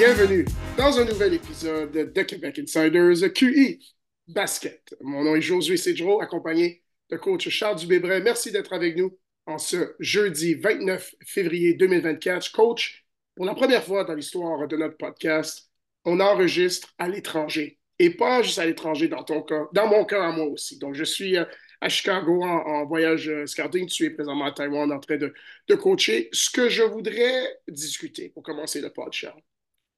bienvenue dans un nouvel épisode de Québec Insiders QI Basket. Mon nom est Josué Cedro, accompagné de coach Charles Dubébret. Merci d'être avec nous en ce jeudi 29 février 2024. Coach, pour la première fois dans l'histoire de notre podcast, on enregistre à l'étranger. Et pas juste à l'étranger dans ton cas, dans mon cas à moi aussi. Donc, je suis euh, à Chicago en, voyage euh, scouting. Tu es présentement à Taïwan en train de, de coacher. Ce que je voudrais discuter pour commencer le podcast,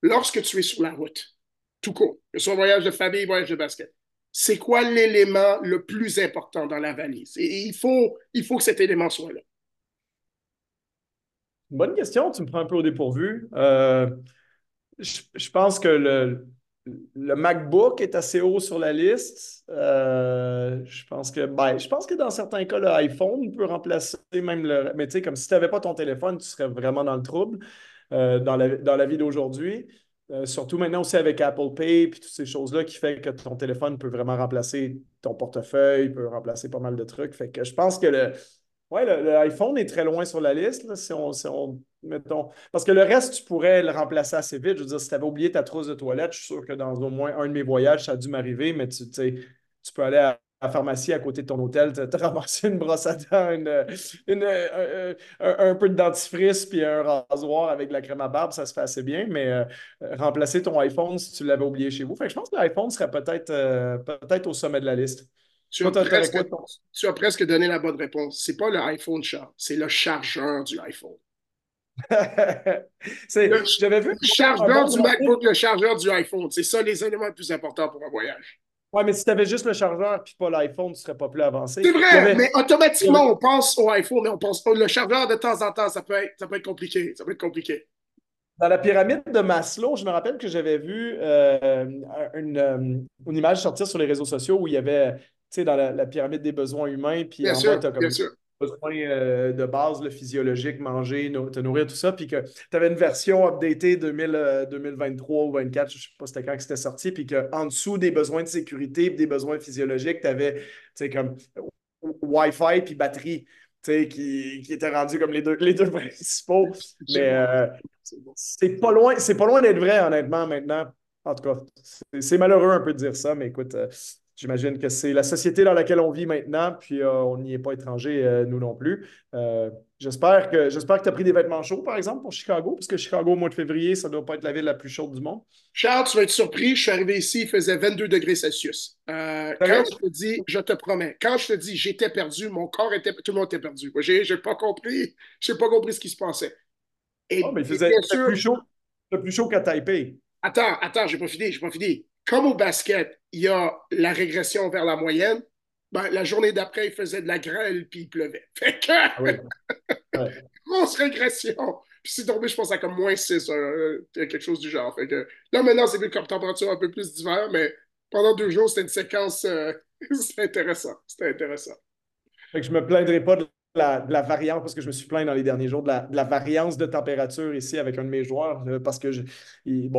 lorsque tu es sur la route, tout court, que ce soit voyage de famille, voyage de basket, c'est quoi l'élément le plus important dans la valise? Et il faut, il faut que cet élément soit là. Bonne question, tu me prends un peu au dépourvu. Euh, je, pense que le, MacBook est assez haut sur la liste. Euh, je, pense que, ben, je pense que dans certains cas, l'iPhone peut remplacer même le. Mais tu sais, comme si tu n'avais pas ton téléphone, tu serais vraiment dans le trouble euh, dans, la, dans la vie d'aujourd'hui. Euh, surtout maintenant aussi avec Apple Pay et toutes ces choses-là qui fait que ton téléphone peut vraiment remplacer ton portefeuille, peut remplacer pas mal de trucs. Fait que je pense que le, ouais, l'iPhone est très loin sur la liste, si, on, mettons. Parce que le reste, tu pourrais le remplacer assez vite. Je veux dire, si tu avais oublié ta trousse de toilette, je suis sûr que dans au moins un de mes voyages, ça a dû m'arriver, mais tu, tu peux aller à la pharmacie à côté de ton hôtel, tu as ramassé une brosse à dents, une, un, peu de dentifrice puis un rasoir avec de la crème à barbe, ça se fait assez bien, mais euh, remplacer ton iPhone si tu l'avais oublié chez vous. Fait je pense que l'iPhone serait peut-être euh, peut-être au sommet de la liste. Tu as, presque, donné la bonne réponse. C'est pas l'iPhone Charles, c'est le chargeur du iPhone. J'avais vu le chargeur du MacBook, le chargeur du iPhone. C'est ça les éléments les plus importants pour un voyage. Ouais, mais si tu avais juste le chargeur et pas l'iPhone, tu serais pas plus avancé. C'est vrai, mais automatiquement, on pense au iPhone, mais on pense pas. Le chargeur, de temps en temps, ça peut être, ça peut être compliqué. Ça peut être compliqué. Dans la pyramide de Maslow, je me rappelle que j'avais vu euh, une, euh, une, image sortir sur les réseaux sociaux où il y avait, tu sais, dans la, pyramide des besoins humains, puis en bas, tu as comme besoins euh, de base, le physiologique, manger, te nourrir, tout ça, puis que tu avais une version updatée 2000, 2023 ou 2024, je ne sais pas c'était quand que c'était sorti, puis qu'en dessous des besoins de sécurité des besoins physiologiques, tu avais, comme Wi-Fi puis batterie. Qui, qui étaient rendus comme les deux, les deux principaux. Mais euh, c'est pas loin, pas loin d'être vrai, honnêtement, maintenant. En tout cas, c'est malheureux un peu de dire ça, mais écoute, euh, J'imagine que c'est la société dans laquelle on vit maintenant, puis euh, on n'y est pas étranger, euh, nous non plus. Euh, j'espère que j'espère que tu as pris des vêtements chauds, par exemple, pour Chicago, parce que Chicago, au mois de février, ça ne doit pas être la ville la plus chaude du monde. Charles, tu vas être surpris, je suis arrivé ici, il faisait 22 degrés Celsius. quand je te dis, je te promets, quand je te dis j'étais perdu, mon corps était, tout le monde était perdu. Moi, j'ai, pas compris, j'ai pas compris ce qui se passait. Et, oh, mais il faisait plus chaud, plus chaud qu'à Taipei. Attends, attends, j'ai pas fini, j'ai pas fini comme au basket, il y a la régression vers la moyenne, ben, la journée d'après, il faisait de la grêle puis il pleuvait. Fait que, ah grosse régression. Puis c'est tombé, je pense, à comme moins 6, euh, quelque chose du genre. Fait que, là, maintenant, c'est vu comme température un peu plus d'hiver, mais pendant deux jours, c'était une séquence. Euh, c'était intéressant. C'était intéressant. Fait que je me plaindrai pas de la, variance, parce que je me suis plaint dans les derniers jours, de la, variance de température ici avec un de mes joueurs, euh, parce que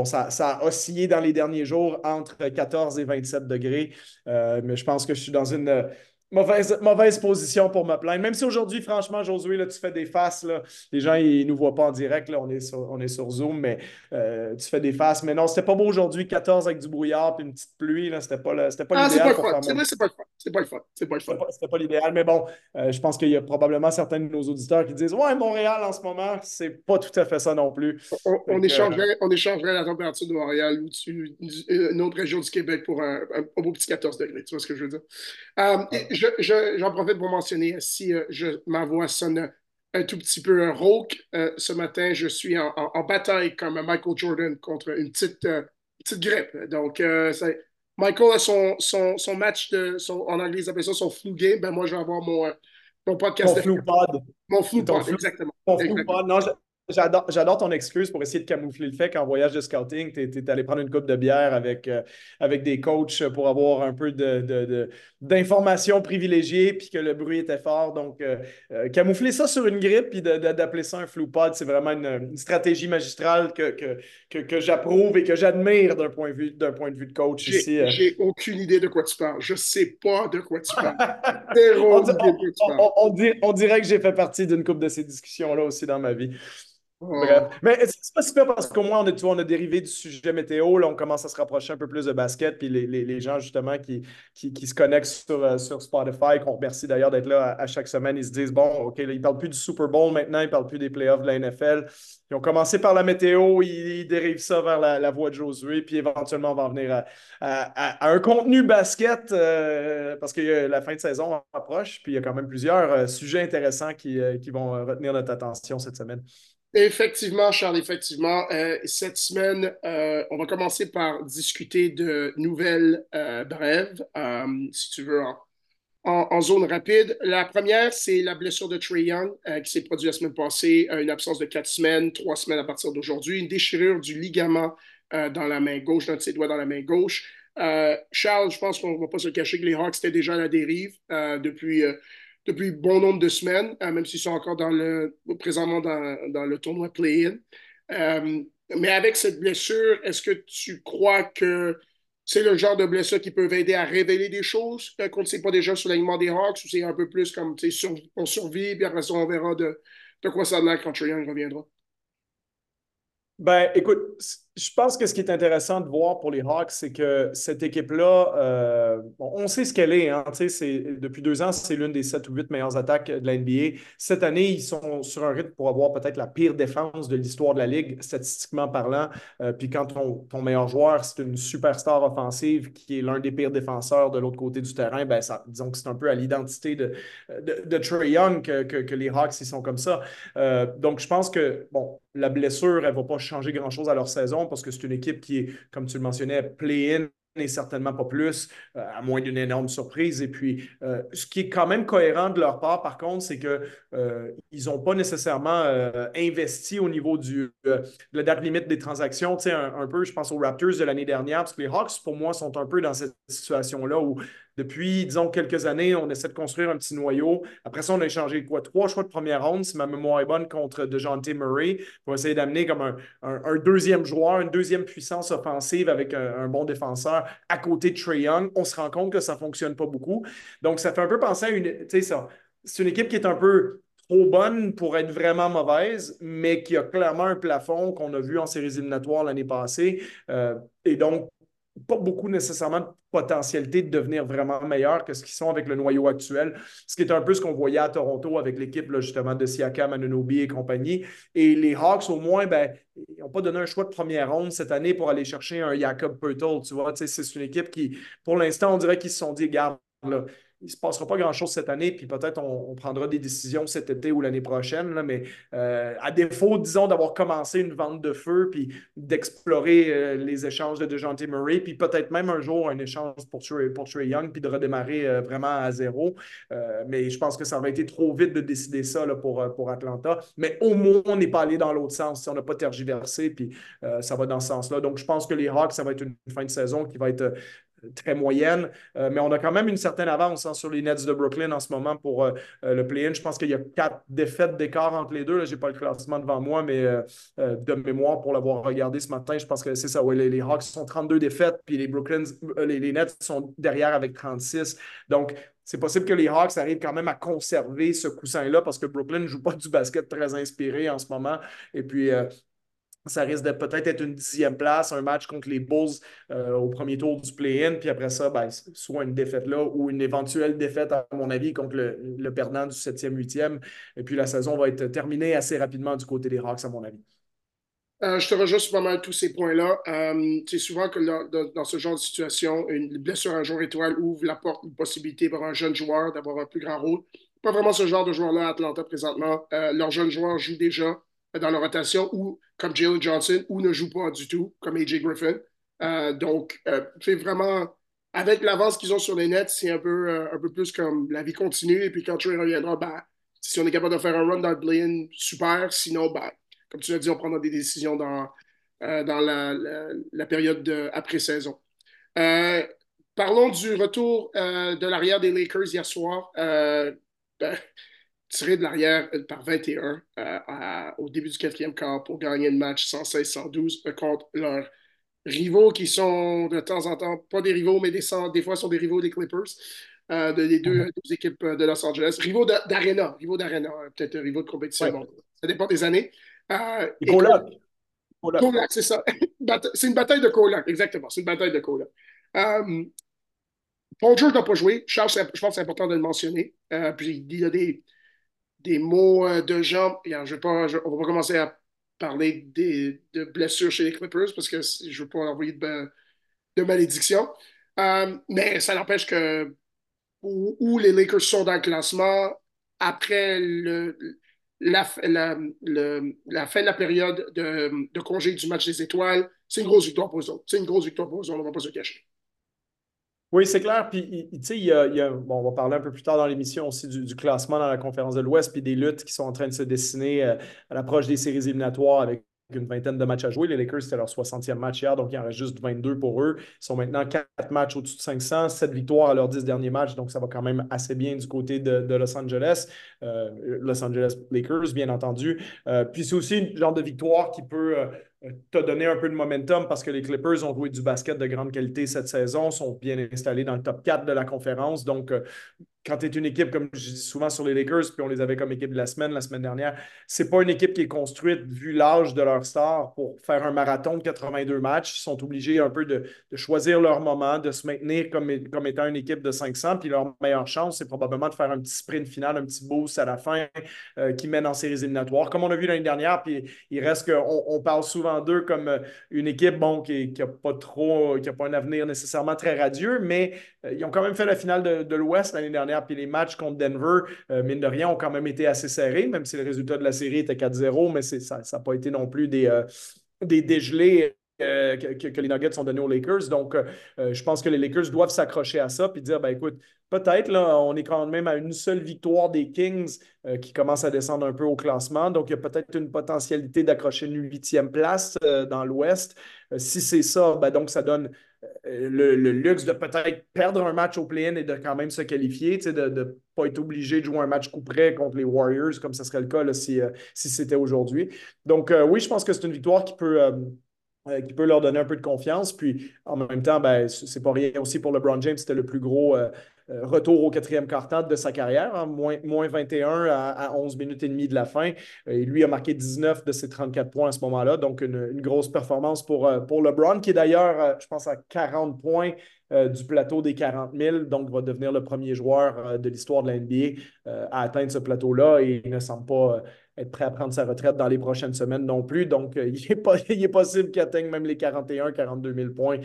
ça, a oscillé dans les derniers jours entre 14 et 27 degrés. Euh, mais je pense que je suis dans une Mauvaise, mauvaise position pour me plaindre. Même si aujourd'hui, franchement, Josué, là, tu fais des faces. Là. Les gens, ils ne nous voient pas en direct. Là. On, est sur, on est sur Zoom, mais euh, tu fais des faces. Mais non, c'était pas beau aujourd'hui. 14 avec du brouillard et une petite pluie. Là. C'était pas, c'était pas ah, l'idéal. C'est vrai, c'est pas le fun. C'est pas le fun. C'est pas le fun. C'était pas, l'idéal. Mais bon, euh, je pense qu'il y a probablement certains de nos auditeurs qui disent Ouais, Montréal en ce moment, c'est pas tout à fait ça non plus. On, échangerait, on échangerait la température de Montréal ou une autre région du Québec pour un, un, beau petit 14 degrés. Tu vois ce que je veux dire? Euh, j'en profite pour mentionner si euh, je, ma voix sonne un tout petit peu rauque. Euh, ce matin, je suis en, bataille comme Michael Jordan contre une petite, petite grippe. Donc, Michael a son, son, son match, de, son, en anglais, ils appellent ça son flu game. Ben, moi, je vais avoir mon, mon podcast. Mon flu pod. Mon flu pod, exactement. Mon flu pod. Non, J'adore ton excuse pour essayer de camoufler le fait qu'en voyage de scouting, tu es, allé prendre une coupe de bière avec, euh, avec des coachs pour avoir un peu d'informations de, privilégiées puis que le bruit était fort. Donc, euh, euh, camoufler ça sur une grippe puis d'appeler ça un flou pod, c'est vraiment une, stratégie magistrale que, que, que, j'approuve et que j'admire d'un point, de vue, point de vue de coach ici. J'ai aucune idée de quoi tu parles. Je sais pas de quoi tu parles. on, on, dirait que j'ai fait partie d'une coupe de ces discussions-là aussi dans ma vie. Bref. Mais c'est pas super parce qu'au moins, on, est, on a dérivé du sujet météo. Là, on commence à se rapprocher un peu plus de basket. Puis les, les, les gens, justement, qui, qui, qui, se connectent sur, euh, sur Spotify, qu'on remercie d'ailleurs d'être là à, chaque semaine, ils se disent bon, OK, là, ils ne parlent plus du Super Bowl maintenant, ils ne parlent plus des playoffs de la NFL. Ils ont commencé par la météo, ils, dérivent ça vers la, la, voie de Josué. Puis éventuellement, on va en venir à, un contenu basket euh, parce que la fin de saison approche. Puis il y a quand même plusieurs euh, sujets intéressants qui, qui vont retenir notre attention cette semaine. Effectivement, Charles, effectivement. Euh, cette semaine, euh, on va commencer par discuter de nouvelles euh, brèves, si tu veux, en, zone rapide. La première, c'est la blessure de Trey Young qui s'est produite la semaine passée, une absence de quatre semaines, trois semaines à partir d'aujourd'hui, une déchirure du ligament dans la main gauche, d'un de ses doigts dans la main gauche. Charles, je pense qu'on ne va pas se cacher que les Hawks étaient déjà à la dérive depuis depuis bon nombre de semaines, euh, même s'ils sont encore dans le, présentement dans, le tournoi play-in. Euh, mais avec cette blessure, est-ce que tu crois que c'est le genre de blessure qui peut aider à révéler des choses euh, qu'on ne sait pas déjà sur l'alignement des Hawks ou c'est un peu plus comme on survit, puis après on verra de, quoi ça a quand Young reviendra? Ben, écoute, je pense que ce qui est intéressant de voir pour les Hawks, c'est que cette équipe-là, euh, on sait ce qu'elle est. Hein, depuis deux ans, c'est l'une des sept ou huit meilleures attaques de la NBA. Cette année, ils sont sur un rythme pour avoir peut-être la pire défense de l'histoire de la Ligue, statistiquement parlant. Euh, puis quand ton, meilleur joueur, c'est une superstar offensive qui est l'un des pires défenseurs de l'autre côté du terrain, ben ça, disons que c'est un peu à l'identité de, de, Trey Young que, les Hawks, ils sont comme ça. Euh, donc, je pense que, bon, la blessure, elle ne va pas changer grand-chose à leur saison parce que c'est une équipe qui est, comme tu le mentionnais, play-in et certainement pas plus, euh, à moins d'une énorme surprise. Et puis, euh, ce qui est quand même cohérent de leur part, par contre, c'est qu'ils euh, n'ont pas nécessairement investi au niveau du, de la date limite des transactions. Tu sais, un, un, peu, je pense aux Raptors de l'année dernière, parce que les Hawks, pour moi, sont un peu dans cette situation-là où depuis, disons, quelques années, on essaie de construire un petit noyau. Après ça, on a échangé quoi? Trois choix de première ronde, si ma mémoire est bonne, contre DeJounte Murray pour essayer d'amener comme un, deuxième joueur, une deuxième puissance offensive avec un, bon défenseur à côté de Trey Young. On se rend compte que ça ne fonctionne pas beaucoup. Donc, ça fait un peu penser à une. Tu sais. C'est une équipe qui est un peu trop bonne pour être vraiment mauvaise, mais qui a clairement un plafond qu'on a vu en séries éliminatoires l'année passée. Euh, et donc, pas beaucoup nécessairement de potentialité de devenir vraiment meilleur que ce qu'ils sont avec le noyau actuel, ce qui est un peu ce qu'on voyait à Toronto avec l'équipe justement de Siakam, Anunobi et compagnie. Et les Hawks, au moins, ben, ils n'ont pas donné un choix de première ronde cette année pour aller chercher un Jacob Pertl. Tu vois, c'est une équipe qui, pour l'instant, on dirait qu'ils se sont dit, garde, là, il ne se passera pas grand-chose cette année, puis peut-être on, prendra des décisions cet été ou l'année prochaine. Là, mais euh, à défaut, disons, d'avoir commencé une vente de feu, puis d'explorer euh, les échanges de DeJounte Murray, puis peut-être même un jour un échange pour Trey, pour Young, puis de redémarrer euh, vraiment à zéro. mais je pense que ça aurait été trop vite de décider ça là, pour, pour Atlanta. Mais au moins, on n'est pas allé dans l'autre sens. On n'a pas tergiversé, puis ça va dans ce sens-là. Donc, je pense que les Hawks, ça va être une fin de saison qui va être très moyenne, euh, mais on a quand même une certaine avance hein, sur les Nets de Brooklyn en ce moment pour euh, euh, le play-in. Je pense qu'il y a quatre défaites d'écart entre les deux. Je n'ai pas le classement devant moi, mais de mémoire pour l'avoir regardé ce matin, je pense que c'est ça. les, Hawks sont 32 défaites, puis les Brooklyn, les, Nets sont derrière avec 36. Donc, c'est possible que les Hawks arrivent quand même à conserver ce coussin-là parce que Brooklyn ne joue pas du basket très inspiré en ce moment. Et puis, ça risque de peut-être être une dixième place, un match contre les Bulls euh, au premier tour du play-in, puis après ça, ben, soit une défaite là ou une éventuelle défaite, à mon avis, contre le, perdant du septième, huitième. Et puis la saison va être terminée assez rapidement du côté des Hawks, à mon avis. Euh, je te rejoins sur pas tous ces points-là. Euh, c'est souvent que dans, ce genre de situation, une blessure à un jour étoile ouvre la porte, une possibilité pour un jeune joueur d'avoir un plus grand rôle. Pas vraiment ce genre de joueur-là à Atlanta présentement. Euh, leurs jeunes joueurs jouent déjà dans la rotation ou comme Jalen Johnson ou ne joue pas du tout comme AJ Griffin. Euh, donc, c'est euh, vraiment, avec l'avance qu'ils ont sur les nets, c'est un peu, euh, un peu plus comme la vie continue. Et puis quand Trey reviendra, ben, si on est capable de faire un run dans le play super. Sinon, ben, comme tu l'as dit, on prendra des décisions dans, dans la, la, période après-saison. parlons du retour de l'arrière des Lakers hier soir. Ben, tiré de l'arrière euh, par 21 euh, au début du quatrième quart pour gagner le match 116-112 euh, contre leurs rivaux qui sont de temps en temps, pas des rivaux, mais des, des fois sont des rivaux des Clippers, des deux, équipes de Los Angeles. Rivaux d'Arena, rivaux d'Arena, peut-être rivaux de compétition, ça dépend des années. Euh, et Colac. Colac, c'est ça. c'est une bataille de Colac, exactement. C'est une bataille de Colac. Paul George n'a pas joué. Charles, je pense que c'est important de le mentionner. Puis il y a des, des mots euh, de gens. Je vais pas, on va pas commencer à parler des, de blessures chez les Clippers parce que je ne veux pas envoyer de, de malédiction. Euh, mais ça n'empêche que où, les Lakers sont dans le classement, après la, fin de la période de, de, congé du match des étoiles, c'est une grosse victoire pour eux autres. C'est une grosse victoire pour eux autres, on ne va pas se cacher. Oui, c'est clair. Puis, tu sais, il y a, bon, on va parler un peu plus tard dans l'émission aussi du, classement dans la conférence de l'Ouest, puis des luttes qui sont en train de se dessiner euh, à l'approche des séries éliminatoires avec une vingtaine de matchs à jouer. Les Lakers, c'était leur 60e match hier, donc il en reste juste 22 pour eux. Ils sont maintenant 4 matchs au-dessus de 500, 7 victoires à leurs 10 derniers matchs, donc ça va quand même assez bien du côté de, Los Angeles. Euh, Los Angeles Lakers, bien entendu. Euh, puis c'est aussi une genre de victoire qui peut te donner un peu de momentum parce que les Clippers ont joué du basket de grande qualité cette saison, sont bien installés dans le top 4 de la conférence. Donc, quand tu es une équipe, comme je dis souvent sur les Lakers, puis on les avait comme équipe de la semaine, la semaine dernière, c'est pas une équipe qui est construite vu l'âge de leur star pour faire un marathon de 82 matchs. Ils sont obligés un peu de, choisir leur moment, de se maintenir comme, étant une équipe de 500. Puis leur meilleure chance, c'est probablement de faire un petit sprint final, un petit boost à la fin euh, qui mène en séries éliminatoires. Comme on a vu l'année dernière, puis il reste qu'on on parle souvent comme euh, une équipe bon, qui n'a pas trop, qui n'a pas un avenir nécessairement très radieux, mais euh, ils ont quand même fait la finale de, l'Ouest l'année dernière puis les matchs contre Denver, euh, mine de rien, ont quand même été assez serrés, même si le résultat de la série était 4-0, mais ça n'a pas été non plus des, des dégelés. Euh, que, les Nuggets ont donné aux Lakers. Donc, je pense que les Lakers doivent s'accrocher à ça puis dire ben écoute, peut-être, là, on est quand même à une seule victoire des Kings qui commencent à descendre un peu au classement. Donc, il y a peut-être une potentialité d'accrocher une huitième place dans l'Ouest. si c'est ça, ben, donc ça donne euh, le, luxe de peut-être perdre un match au play-in et de quand même se qualifier, de ne pas être obligé de jouer un match coup près contre les Warriors, comme ce serait le cas si, euh, si c'était aujourd'hui. Donc, euh, oui, je pense que c'est une victoire qui peut. Qui peut leur donner un peu de confiance. Puis en même temps, ben, c'est pas rien aussi pour LeBron James, c'était le plus gros euh, retour au quatrième quart-temps de sa carrière, hein, moins, 21 à, 11 minutes et demie de la fin. Euh, et lui a marqué 19 de ses 34 points à ce moment-là, donc une, grosse performance pour, euh, pour LeBron, qui est d'ailleurs, je pense, à 40 points du plateau des 40 000, donc va devenir le premier joueur de l'histoire de la NBA à atteindre ce plateau-là et il ne semble pas être prêt à prendre sa retraite dans les prochaines semaines non plus. Donc, il, est pas, il est possible qu'il atteigne même les 41 42 000 points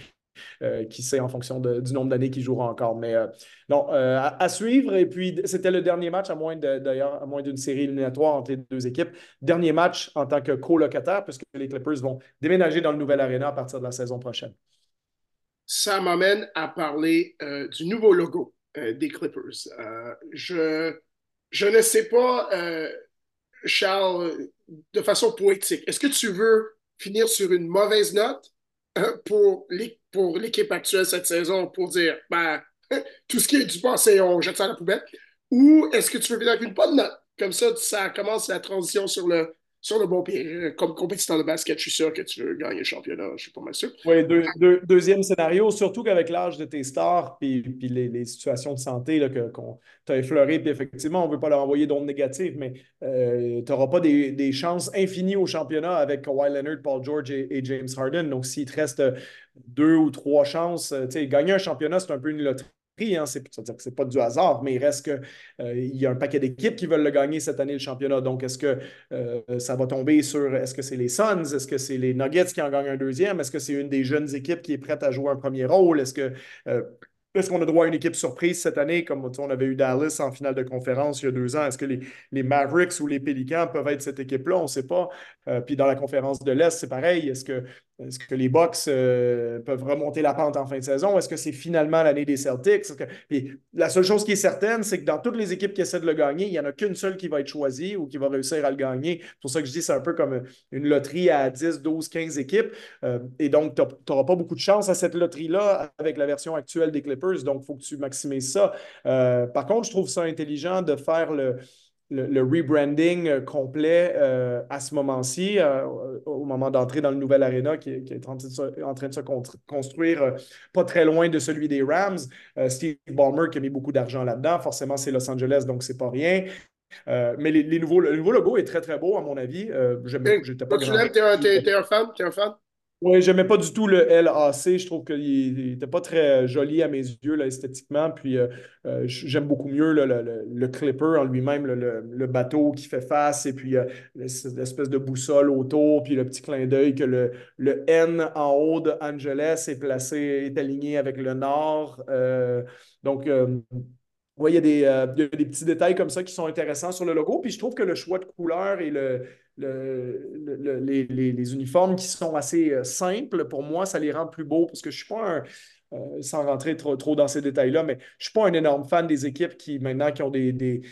euh, qui sait en fonction du nombre d'années qu'il jouera encore. Mais euh, non, euh, à, suivre. Et puis, c'était le dernier match, à moins d'ailleurs, à moins d'une série éliminatoire entre les deux équipes. Dernier match en tant que colocataire, puisque les Clippers vont déménager dans le nouvel arena à partir de la saison prochaine. Ça m'amène à parler du nouveau logo des Clippers. je, je ne sais pas, Charles, de façon poétique, est-ce que tu veux finir sur une mauvaise note? Pour l'équipe actuelle cette saison pour dire ben, tout ce qui est du passé, on jette ça à la poubelle? Ou est-ce que tu veux venir avec une bonne note? Comme ça, ça commence la transition sur le, sur le bon pied. Euh, comme compétiteur de basket, je suis sûr que tu veux gagner le championnat, je suis pas mal sûr. Oui, deuxième scénario, surtout qu'avec l'âge de tes stars puis, puis les, situations de santé qu'on t'a effleurées, puis effectivement, on ne veut pas leur envoyer d'ondes négatives, mais euh, tu n'auras pas des, chances infinies au championnat avec Kawhi Leonard, Paul George et, James Harden. Donc, s'il te reste deux ou trois chances, euh, gagner un championnat, c'est un peu une loterie Hein, c'est, c'est pas du hasard, mais il reste qu'il euh, y a un paquet d'équipes qui veulent le gagner cette année, le championnat. Donc, est-ce que euh, ça va tomber sur est-ce que c'est les Suns? Est-ce que c'est les Nuggets qui en gagnent un deuxième? Est-ce que c'est une des jeunes équipes qui est prête à jouer un premier rôle? Est-ce que euh, est-ce qu'on a droit à une équipe surprise cette année, comme on avait eu Dallas en finale de conférence il y a deux ans? Est-ce que les, Mavericks ou les Pelicans peuvent être cette équipe-là? On ne sait pas. puis dans la conférence de l'Est, c'est pareil. Est-ce que est-ce que les Bucks euh, peuvent remonter la pente en fin de saison? Est-ce que c'est finalement l'année des Celtics? la seule chose qui est certaine, c'est que dans toutes les équipes qui essaient de le gagner, il n'y en a qu'une seule qui va être choisie ou qui va réussir à le gagner. C'est pour ça que je dis c'est un peu comme une loterie à 10, 12, 15 équipes. Euh, et donc, tu n'auras pas beaucoup de chance à cette loterie-là avec la version actuelle des Clippers. Donc, il faut que tu maximises ça. Euh, par contre, je trouve ça intelligent de faire le le, rebranding euh, complet euh, à ce moment-ci, euh, au moment d'entrer dans le nouvel arena qui, est en, train de se construire pas très loin de celui des Rams. Steve Ballmer qui a mis beaucoup d'argent là-dedans. Forcément, c'est Los Angeles, donc c'est pas rien. mais les, nouveaux, le nouveau logo est très, très beau, à mon avis. J'étais pas tu l'aimes? T'es un, un fan? T'es un fan? Oui, j'aimais pas du tout le LAC. Je trouve qu'il n'était pas très joli à mes yeux esthétiquement. Puis euh, euh, j'aime beaucoup mieux le, Clipper en lui-même, le, bateau qui fait face et puis euh, l'espèce de boussole autour, puis le petit clin d'œil que le, N en haut de Angeles est placé, est aligné avec le nord. donc, oui, il y, a des, des petits détails comme ça qui sont intéressants sur le logo. Puis je trouve que le choix de couleur et le, les, uniformes qui sont assez euh, simples, pour moi, ça les rend plus beaux parce que je ne suis pas un. Euh, sans rentrer trop, trop dans ces détails-là, mais je ne suis pas un énorme fan des équipes qui, maintenant, qui ont des,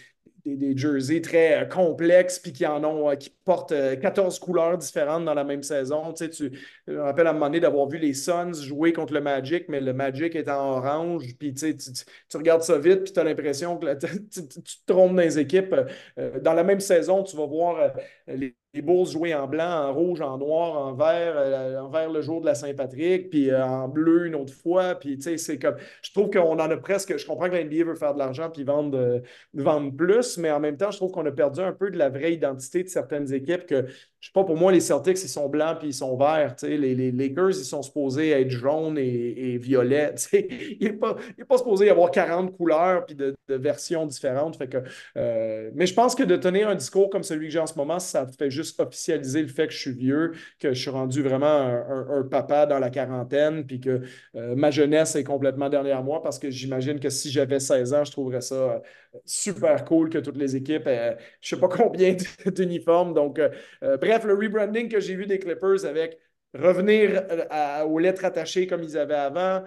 jerseys très euh, complexes, puis qui en ont, euh, qui portent 14 euh, couleurs différentes dans la même saison. Tu sais, tu, je me rappelle à un moment donné d'avoir vu les Suns jouer contre le Magic, mais le Magic est en orange, puis tu, tu, regardes ça vite, puis tu as l'impression que tu, te trompes dans les équipes. dans la même saison, tu vas voir les, Bulls jouer en blanc, en rouge, en noir, en vert, en vert le jour de la Saint-Patrick, puis en bleu une autre fois. Puis, tu sais, c'est comme. Je trouve qu'on en a presque. Je comprends que l'NBA veut faire de l'argent puis vendre, vendre plus, mais en même temps, je trouve qu'on a perdu un peu de la vraie identité de certaines équipes que je sais pas, pour moi, les Celtics, ils sont blancs puis ils sont verts. Les, les, Lakers, ils sont supposés être jaunes et, et violets. Il n'est pas, pas supposé y avoir 40 couleurs puis de, versions différentes. Fait que, euh, mais je pense que de tenir un discours comme celui que j'ai en ce moment, ça fait juste officialiser le fait que je suis vieux, que je suis rendu vraiment un, papa dans la quarantaine, puis que euh, ma jeunesse est complètement derrière moi parce que j'imagine que si j'avais 16 ans, je trouverais ça euh, super cool que toutes les équipes aient je ne sais pas combien d'uniformes. Donc, bref, le rebranding que j'ai vu des Clippers avec revenir euh, aux lettres attachées comme ils avaient avant,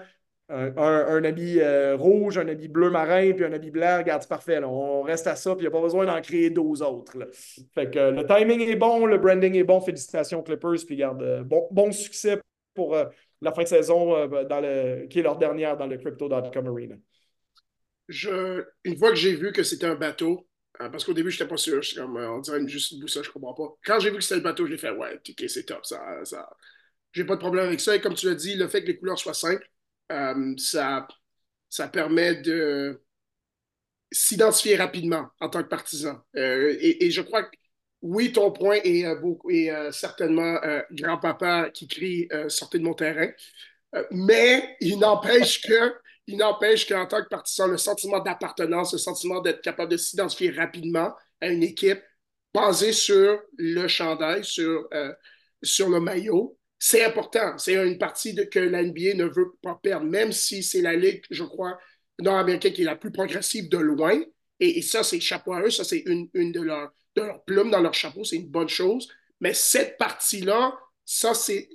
un, habit euh, rouge, un habit bleu marin, puis un habit blanc, regarde, c'est parfait. On reste à ça, puis il n'y a pas besoin d'en créer 12 autres. Fait que le timing est bon, le branding est bon. Félicitations Clippers, puis garde euh, bon, bon succès pour la fin de saison dans le, qui est leur dernière dans le Crypto.com Arena. Je, une fois que j'ai vu que c'était un bateau, euh, parce qu'au début, je n'étais pas sûr. Comme, euh, on dirait juste une boussole, je ne comprends pas. Quand j'ai vu que c'était le bateau, j'ai fait ouais, c'est top. Ça, ça... J'ai pas de problème avec ça. Et comme tu l'as dit, le fait que les couleurs soient simples, euh, ça, ça permet de s'identifier rapidement en tant que partisan. Et, je crois que oui, ton point est, beaucoup, est certainement grand-papa qui crie sortez de mon terrain. mais il n'empêche que il n'empêche qu'en tant que partisan, le sentiment d'appartenance, le sentiment d'être capable de s'identifier rapidement à une équipe basée sur le chandail, sur, euh, sur le maillot, c'est important. C'est une partie que la NBA ne veut pas perdre, même si c'est la ligue, je crois, nord-américaine qui est la plus progressive de loin. Et, ça, c'est chapeau à eux, ça, c'est une, une de, leurs, de leurs plumes dans leur chapeau, c'est une bonne chose. Mais cette partie-là, ça, c'est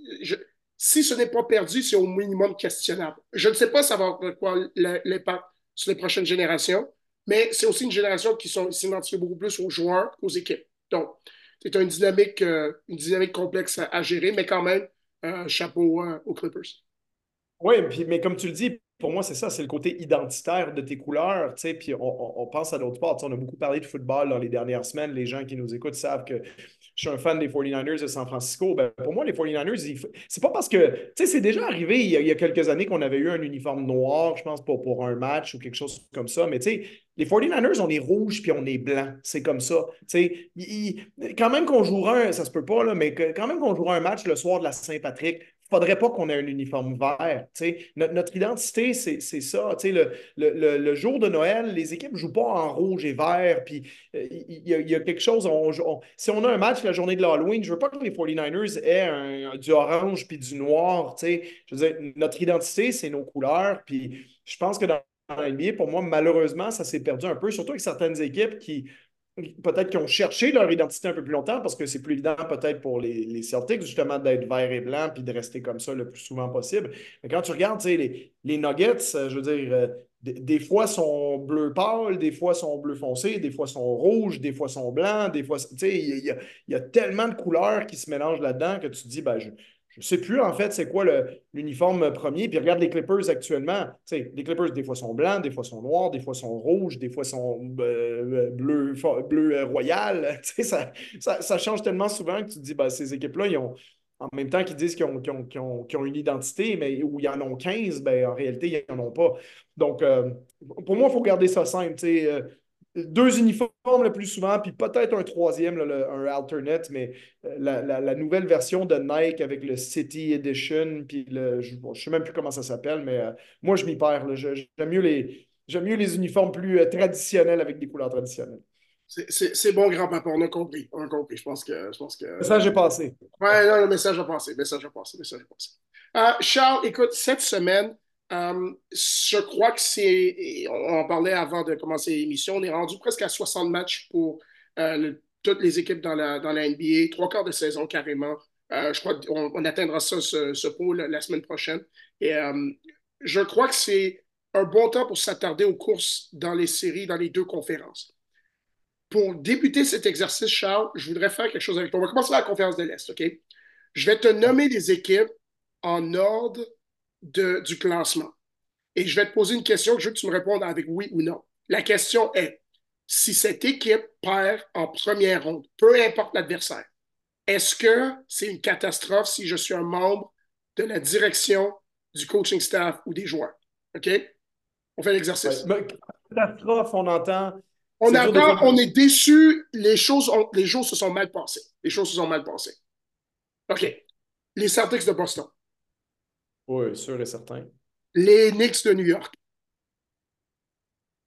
si ce n'est pas perdu, c'est au minimum questionnable. Je ne sais pas ça va avoir quoi l'impact sur les prochaines générations, mais c'est aussi une génération qui s'identifie beaucoup plus aux joueurs qu'aux équipes. Donc, c'est une dynamique, euh, une dynamique complexe à, gérer, mais quand même, chapeau aux Clippers. Oui, mais comme tu le dis, pour moi, c'est ça, c'est le côté identitaire de tes couleurs, puis on, pense à d'autres parts. On a beaucoup parlé de football dans les dernières semaines. Les gens qui nous écoutent savent que je suis un fan des 49ers de San Francisco. Ben, pour moi, les 49ers, c'est pas parce que, tu sais, c'est déjà arrivé il y, a, quelques années qu'on avait eu un uniforme noir, je pense, pour, pour un match ou quelque chose comme ça, mais tu sais, les 49ers, on est rouge puis on est blanc. C'est comme ça. Tu sais, quand même qu'on jouera un, ça se peut pas, là, mais quand même qu'on jouera un match le soir de la Saint-Patrick, faudrait pas qu'on ait un uniforme vert. Notre, notre identité, c'est ça. Le, le, le, jour de Noël, les équipes ne jouent pas en rouge et vert. Puis euh, il y, a quelque chose. si on a un match la journée de l'Halloween, je ne veux pas que les 49ers aient du orange puis du noir. Notre identité, c'est nos couleurs. Puis je pense que dans la NBA, pour moi, malheureusement, ça s'est perdu un peu, surtout avec certaines équipes qui peut-être qu'ils ont cherché leur identité un peu plus longtemps parce que c'est plus évident peut-être pour les, les Celtics justement d'être vert et blanc puis de rester comme ça le plus souvent possible. Mais quand tu regardes les, les Nuggets, euh, je veux dire, euh, des fois sont bleu pâle, des fois sont bleu foncé, des fois sont rouges, des fois sont blancs, des fois, tu sais, il y, y, a tellement de couleurs qui se mélangent là-dedans que tu te dis, ben, je, je ne sais plus, en fait, c'est quoi l'uniforme premier. Puis regarde les Clippers actuellement. les Clippers, des fois, sont blancs, des fois, sont noirs, des fois, sont rouges, des fois, sont euh, bleu, bleu euh, royal. Ça, ça, ça, change tellement souvent que tu te dis, ben, ces équipes-là, ils ont, en même temps qu'ils disent qu'ils ont, ont, ont, une identité, mais où ils en ont 15, ben, en réalité, ils n'en ont pas. Donc, euh, pour moi, il faut garder ça simple. Deux uniformes le plus souvent, puis peut-être un troisième, un alternate, mais euh, la, nouvelle version de Nike avec le City Edition, puis le, je ne sais même plus comment ça s'appelle, mais euh, moi, je m'y perds. J'aime mieux, les, mieux les uniformes plus euh, traditionnels avec des couleurs traditionnelles. C'est bon, grand-papa, on a compris. On a compris. Je pense que. Je pense que le message est passé. Ouais, non, le message a passé. Message a passé. Message a passé. Charles, écoute, cette semaine, euh, je crois que c'est, on en parlait avant de commencer l'émission, on est rendu presque à 60 matchs pour euh, toutes les équipes dans la, dans la NBA, trois quarts de saison carrément. Euh, je crois qu'on atteindra ça, ce, ce pôle, la semaine prochaine. Et je crois que c'est un bon temps pour s'attarder aux courses dans les séries, dans les deux conférences. Pour débuter cet exercice, Charles, je voudrais faire quelque chose avec toi. On va commencer la conférence de l'Est, OK? Je vais te nommer les équipes en ordre du classement. Et je vais te poser une question que je veux que tu me répondes avec oui ou non. La question est, si cette équipe perd en première ronde, peu importe l'adversaire, est-ce que c'est une catastrophe si je suis un membre de la direction du coaching staff ou des joueurs? OK? On fait l'exercice. catastrophe, on entend. On entend, on est déçu, les choses, les choses se sont mal passées. Les choses se sont mal passées. OK. Les Celtics de Boston. Oui, sûr et certain. Les Knicks de New York.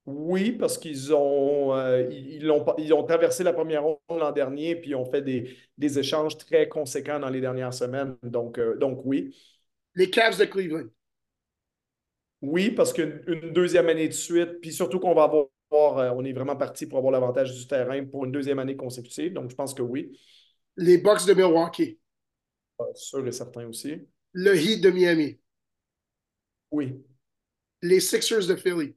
Oui, parce qu'ils ont, euh, ils, ont, ils ont traversé la première ronde l'an dernier, puis ont fait des, des, échanges très conséquents dans les dernières semaines. Donc, euh, donc oui. Les Cavs de Cleveland. Oui, parce qu'une deuxième année de suite, puis surtout qu'on va avoir, euh, on est vraiment parti pour avoir l'avantage du terrain pour une deuxième année consécutive. Donc, je pense que oui. Les Bucks de Milwaukee. Ah, sûr et certain aussi le Heat de Miami. Oui. Les Sixers de Philly.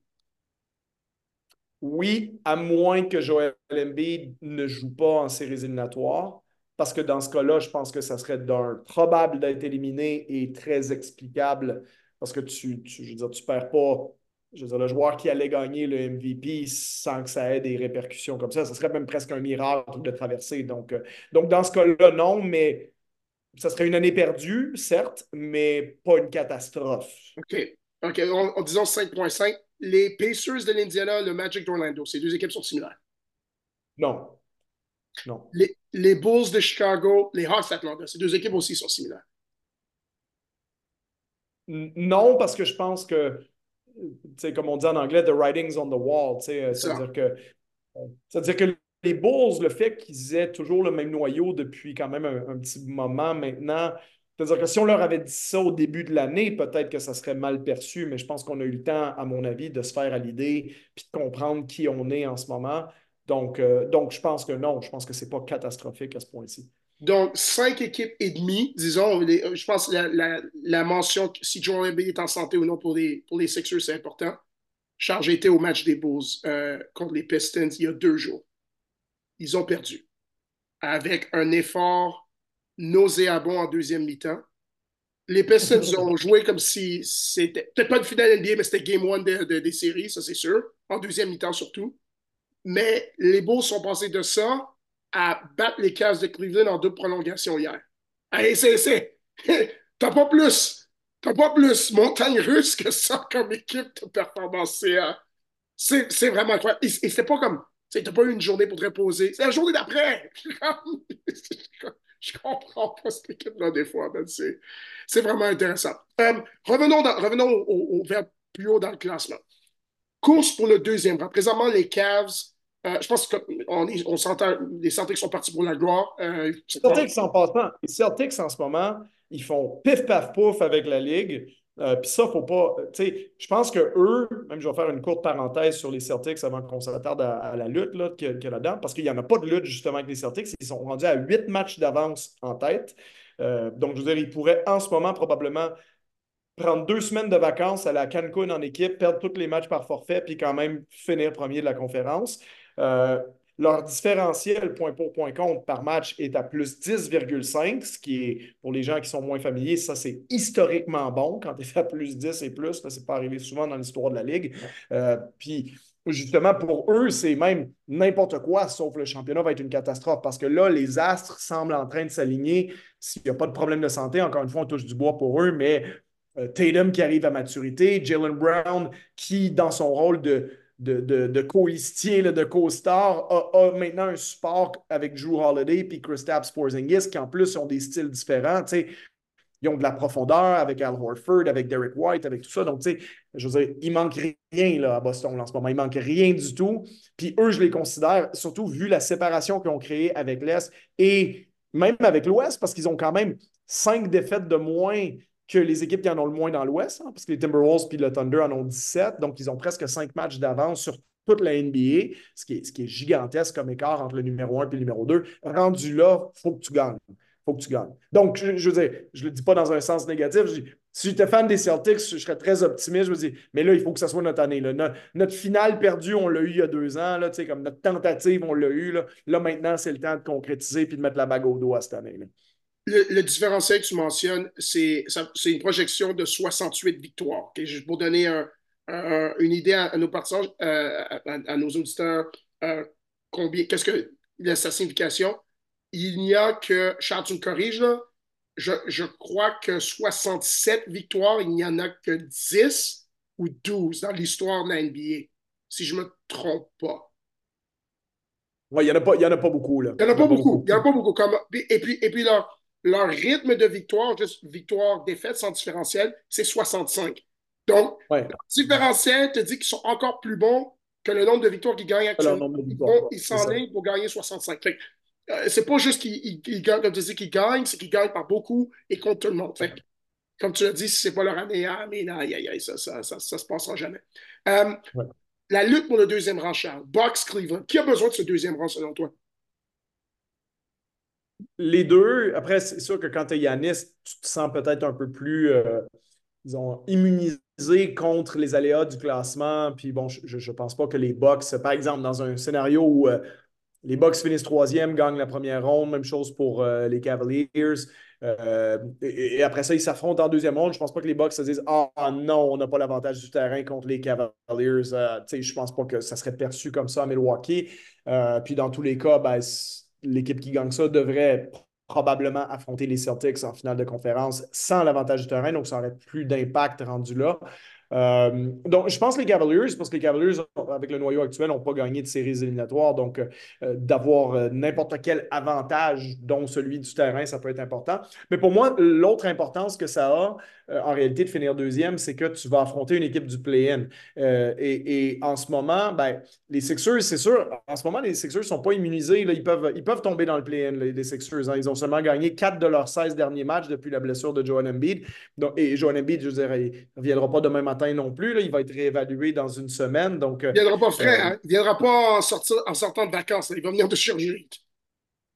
Oui, à moins que Joel Embiid ne joue pas en séries éliminatoires, parce que dans ce cas-là, je pense que ça serait d'un probable d'être éliminé et très explicable, parce que tu, tu, je veux dire, tu perds pas je veux dire, le joueur qui allait gagner le MVP sans que ça ait des répercussions comme ça, ce serait même presque un miracle de traverser. Donc, euh, donc dans ce cas-là, non, mais ça serait une année perdue, certes, mais pas une catastrophe. OK. OK. En, disant 5.5, les Pacers de l'Indiana, le Magic d'Orlando, ces deux équipes sont similaires? Non. Non. Les, les Bulls de Chicago, les Hawks d'Atlanta, ces deux équipes aussi sont similaires? Non, parce que je pense que, comme on dit en anglais, the writing's on the wall. Euh, c'est-à-dire que, euh, c'est-à-dire que les Bulls, le fait qu'ils aient toujours le même noyau depuis quand même un, petit moment maintenant, c'est-à-dire que si on leur avait dit ça au début de l'année, peut-être que ça serait mal perçu, mais je pense qu'on a eu le temps, à mon avis, de se faire à l'idée puis de comprendre qui on est en ce moment. Donc, euh, donc je pense que non, je pense que ce n'est pas catastrophique à ce point-ci. Donc, cinq équipes et demie, disons, je pense que la, mention, si Joel Embiid est en santé ou non pour les, pour les c'est important. Charles, j'ai été au match des Bulls euh, contre les Pistons il y a deux jours ils ont perdu. Avec un effort nauséabond en deuxième mi-temps. Les Pistons ont joué comme si c'était peut-être pas une finale NBA, mais c'était game one des séries, ça c'est sûr, en deuxième mi-temps surtout. Mais les Bulls sont passés de ça à battre les cases de Cleveland en deux prolongations hier. Allez, c'est. T'as pas plus. T'as pas plus montagne russe que ça comme équipe de performance. C'est vraiment incroyable. Et, et c'est pas comme tu n'as pas eu une journée pour te reposer. C'est la journée d'après. je comprends pas cette équipe-là des fois. C'est vraiment intéressant. Euh, revenons revenons au, vers plus haut dans le classement. Course pour le deuxième. Présentement, les Cavs, euh, je pense qu'on on s'entend, les Celtics sont partis pour la gloire. Euh, les Celtics en passant, les Celtics en ce moment, ils font pif paf pouf avec la Ligue. Euh, puis ça, faut pas. Tu sais, je pense que eux, même je vais faire une courte parenthèse sur les Celtics avant qu'on s'attarde à, la lutte qu'il y, a là-dedans, parce qu'il n'y en a pas de lutte justement avec les Celtics. Ils sont rendus à huit matchs d'avance en tête. Euh, donc, je veux dire, ils pourraient en ce moment probablement prendre deux semaines de vacances à la Cancun en équipe, perdre tous les matchs par forfait, puis quand même finir premier de la conférence. Euh, leur différentiel point pour point contre par match est à plus 10,5, ce qui est, pour les gens qui sont moins familiers, ça c'est historiquement bon quand tu es à plus 10 et plus. Ce n'est pas arrivé souvent dans l'histoire de la Ligue. Euh, puis justement, pour eux, c'est même n'importe quoi, sauf le championnat va être une catastrophe parce que là, les astres semblent en train de s'aligner. S'il n'y a pas de problème de santé, encore une fois, on touche du bois pour eux, mais euh, Tatum qui arrive à maturité, Jalen Brown qui, dans son rôle de de, de, de colistier, de co-star, a, maintenant un support avec Drew Holiday puis Kristaps Porzingis qui en plus ont des styles différents. Ils ont de la profondeur avec Al Horford, avec Derek White, avec tout ça. Donc, tu sais, je veux dire, il manque rien là, à Boston en ce moment. Il manque rien du tout. Puis eux, je les considère, surtout vu la séparation qu'ils ont créée avec l'Est et même avec l'Ouest, parce qu'ils ont quand même cinq défaites de moins que les équipes qui en ont le moins dans l'Ouest, hein, parce que les Timberwolves et le Thunder en ont 17. Donc, ils ont presque cinq matchs d'avance sur toute la NBA, ce qui, est, gigantesque comme écart entre le numéro 1 et le numéro 2. Rendu là, il faut que tu gagnes faut que tu gagnes. Donc, je, veux dire, je ne le dis pas dans un sens négatif. Je dis, si j'étais fan des Celtics, je serais très optimiste. Je me dis, mais là, il faut que ça soit notre année. Notre, finale perdue, on l'a eu il y a deux ans. Là, comme notre tentative, on l'a eu. Là, maintenant, c'est le temps de concrétiser et de mettre la bague au doigt cette année. Le, différentiel que tu mentionnes, c'est une projection de 68 victoires. Pour donner une idée à, nos partisans, euh, à, nos auditeurs, euh, combien, qu'est-ce que sa signification? il n'y a que, Charles, tu me corriges, je, crois que 67 victoires, il n'y en a que 10 ou 12 dans l'histoire de la NBA, si je ne me trompe pas. Oui, il n'y en, a pas, en a pas beaucoup. Là. Il n'y en a pas beaucoup. Il n'y en a pas beaucoup. Comme, et puis, et puis leur, leur rythme de victoire, juste victoire-défaite sans différentiel, c'est 65. Donc, le différentiel te dit qu'ils sont encore plus bons que le nombre de victoires qu'ils gagnent actuellement. Ils s'enlignent pour gagner 65. Euh, c'est pas juste qu'il gagne, comme tu dis, qu'il gagne, c'est qu'il gagne par beaucoup et contre tout le monde. Fait, comme tu l'as dit, si c'est pas leur année, ah, mais non, aïe, aïe, ça, ça, ça, ça, se passera jamais. Euh, la lutte pour le deuxième rang, Charles. Box Cleveland. Qui a besoin de ce deuxième rang selon toi? Les deux. Après, c'est sûr que quand tu es Yanis, tu te sens peut-être un peu plus, euh, disons, immunisé contre les aléas du classement. Puis bon, je ne pense pas que les Bucks, par exemple, dans un scénario où les Bucks finissent troisième, gagnent la première ronde. Même chose pour euh, les Cavaliers. Euh, et, après ça, ils s'affrontent en deuxième ronde. Je ne pense pas que les Bucks se disent Ah non, on n'a pas l'avantage du terrain contre les Cavaliers. Euh, je ne pense pas que ça serait perçu comme ça à Milwaukee. puis dans tous les cas, ben, l'équipe qui gagne ça devrait probablement affronter les Celtics en finale de conférence sans l'avantage du terrain. Donc, ça aurait plus d'impact rendu là. Euh, donc, je pense les Cavaliers, parce que les Cavaliers, avec le noyau actuel, n'ont pas gagné de séries éliminatoires. Donc, euh, d'avoir euh, n'importe quel avantage, dont celui du terrain, ça peut être important. Mais pour moi, l'autre importance que ça a, en réalité, de finir deuxième, c'est que tu vas affronter une équipe du play-in. Et, en ce moment, ben, les Sixers, c'est sûr, en ce moment, les Sixers ne sont pas immunisés. Ils, peuvent, ils peuvent tomber dans le play-in, les, Sixers. Hein. Ils ont seulement gagné 4 de leurs 16 derniers matchs depuis la blessure de Joel Embiid. Et Joel Embiid, je dirais, il ne reviendra pas demain matin non plus. Là. Il va être réévalué dans une semaine. Donc, il ne viendra pas frais. Euh, hein? Il ne viendra pas en, sortir, en sortant de vacances. Il va venir de chirurgie.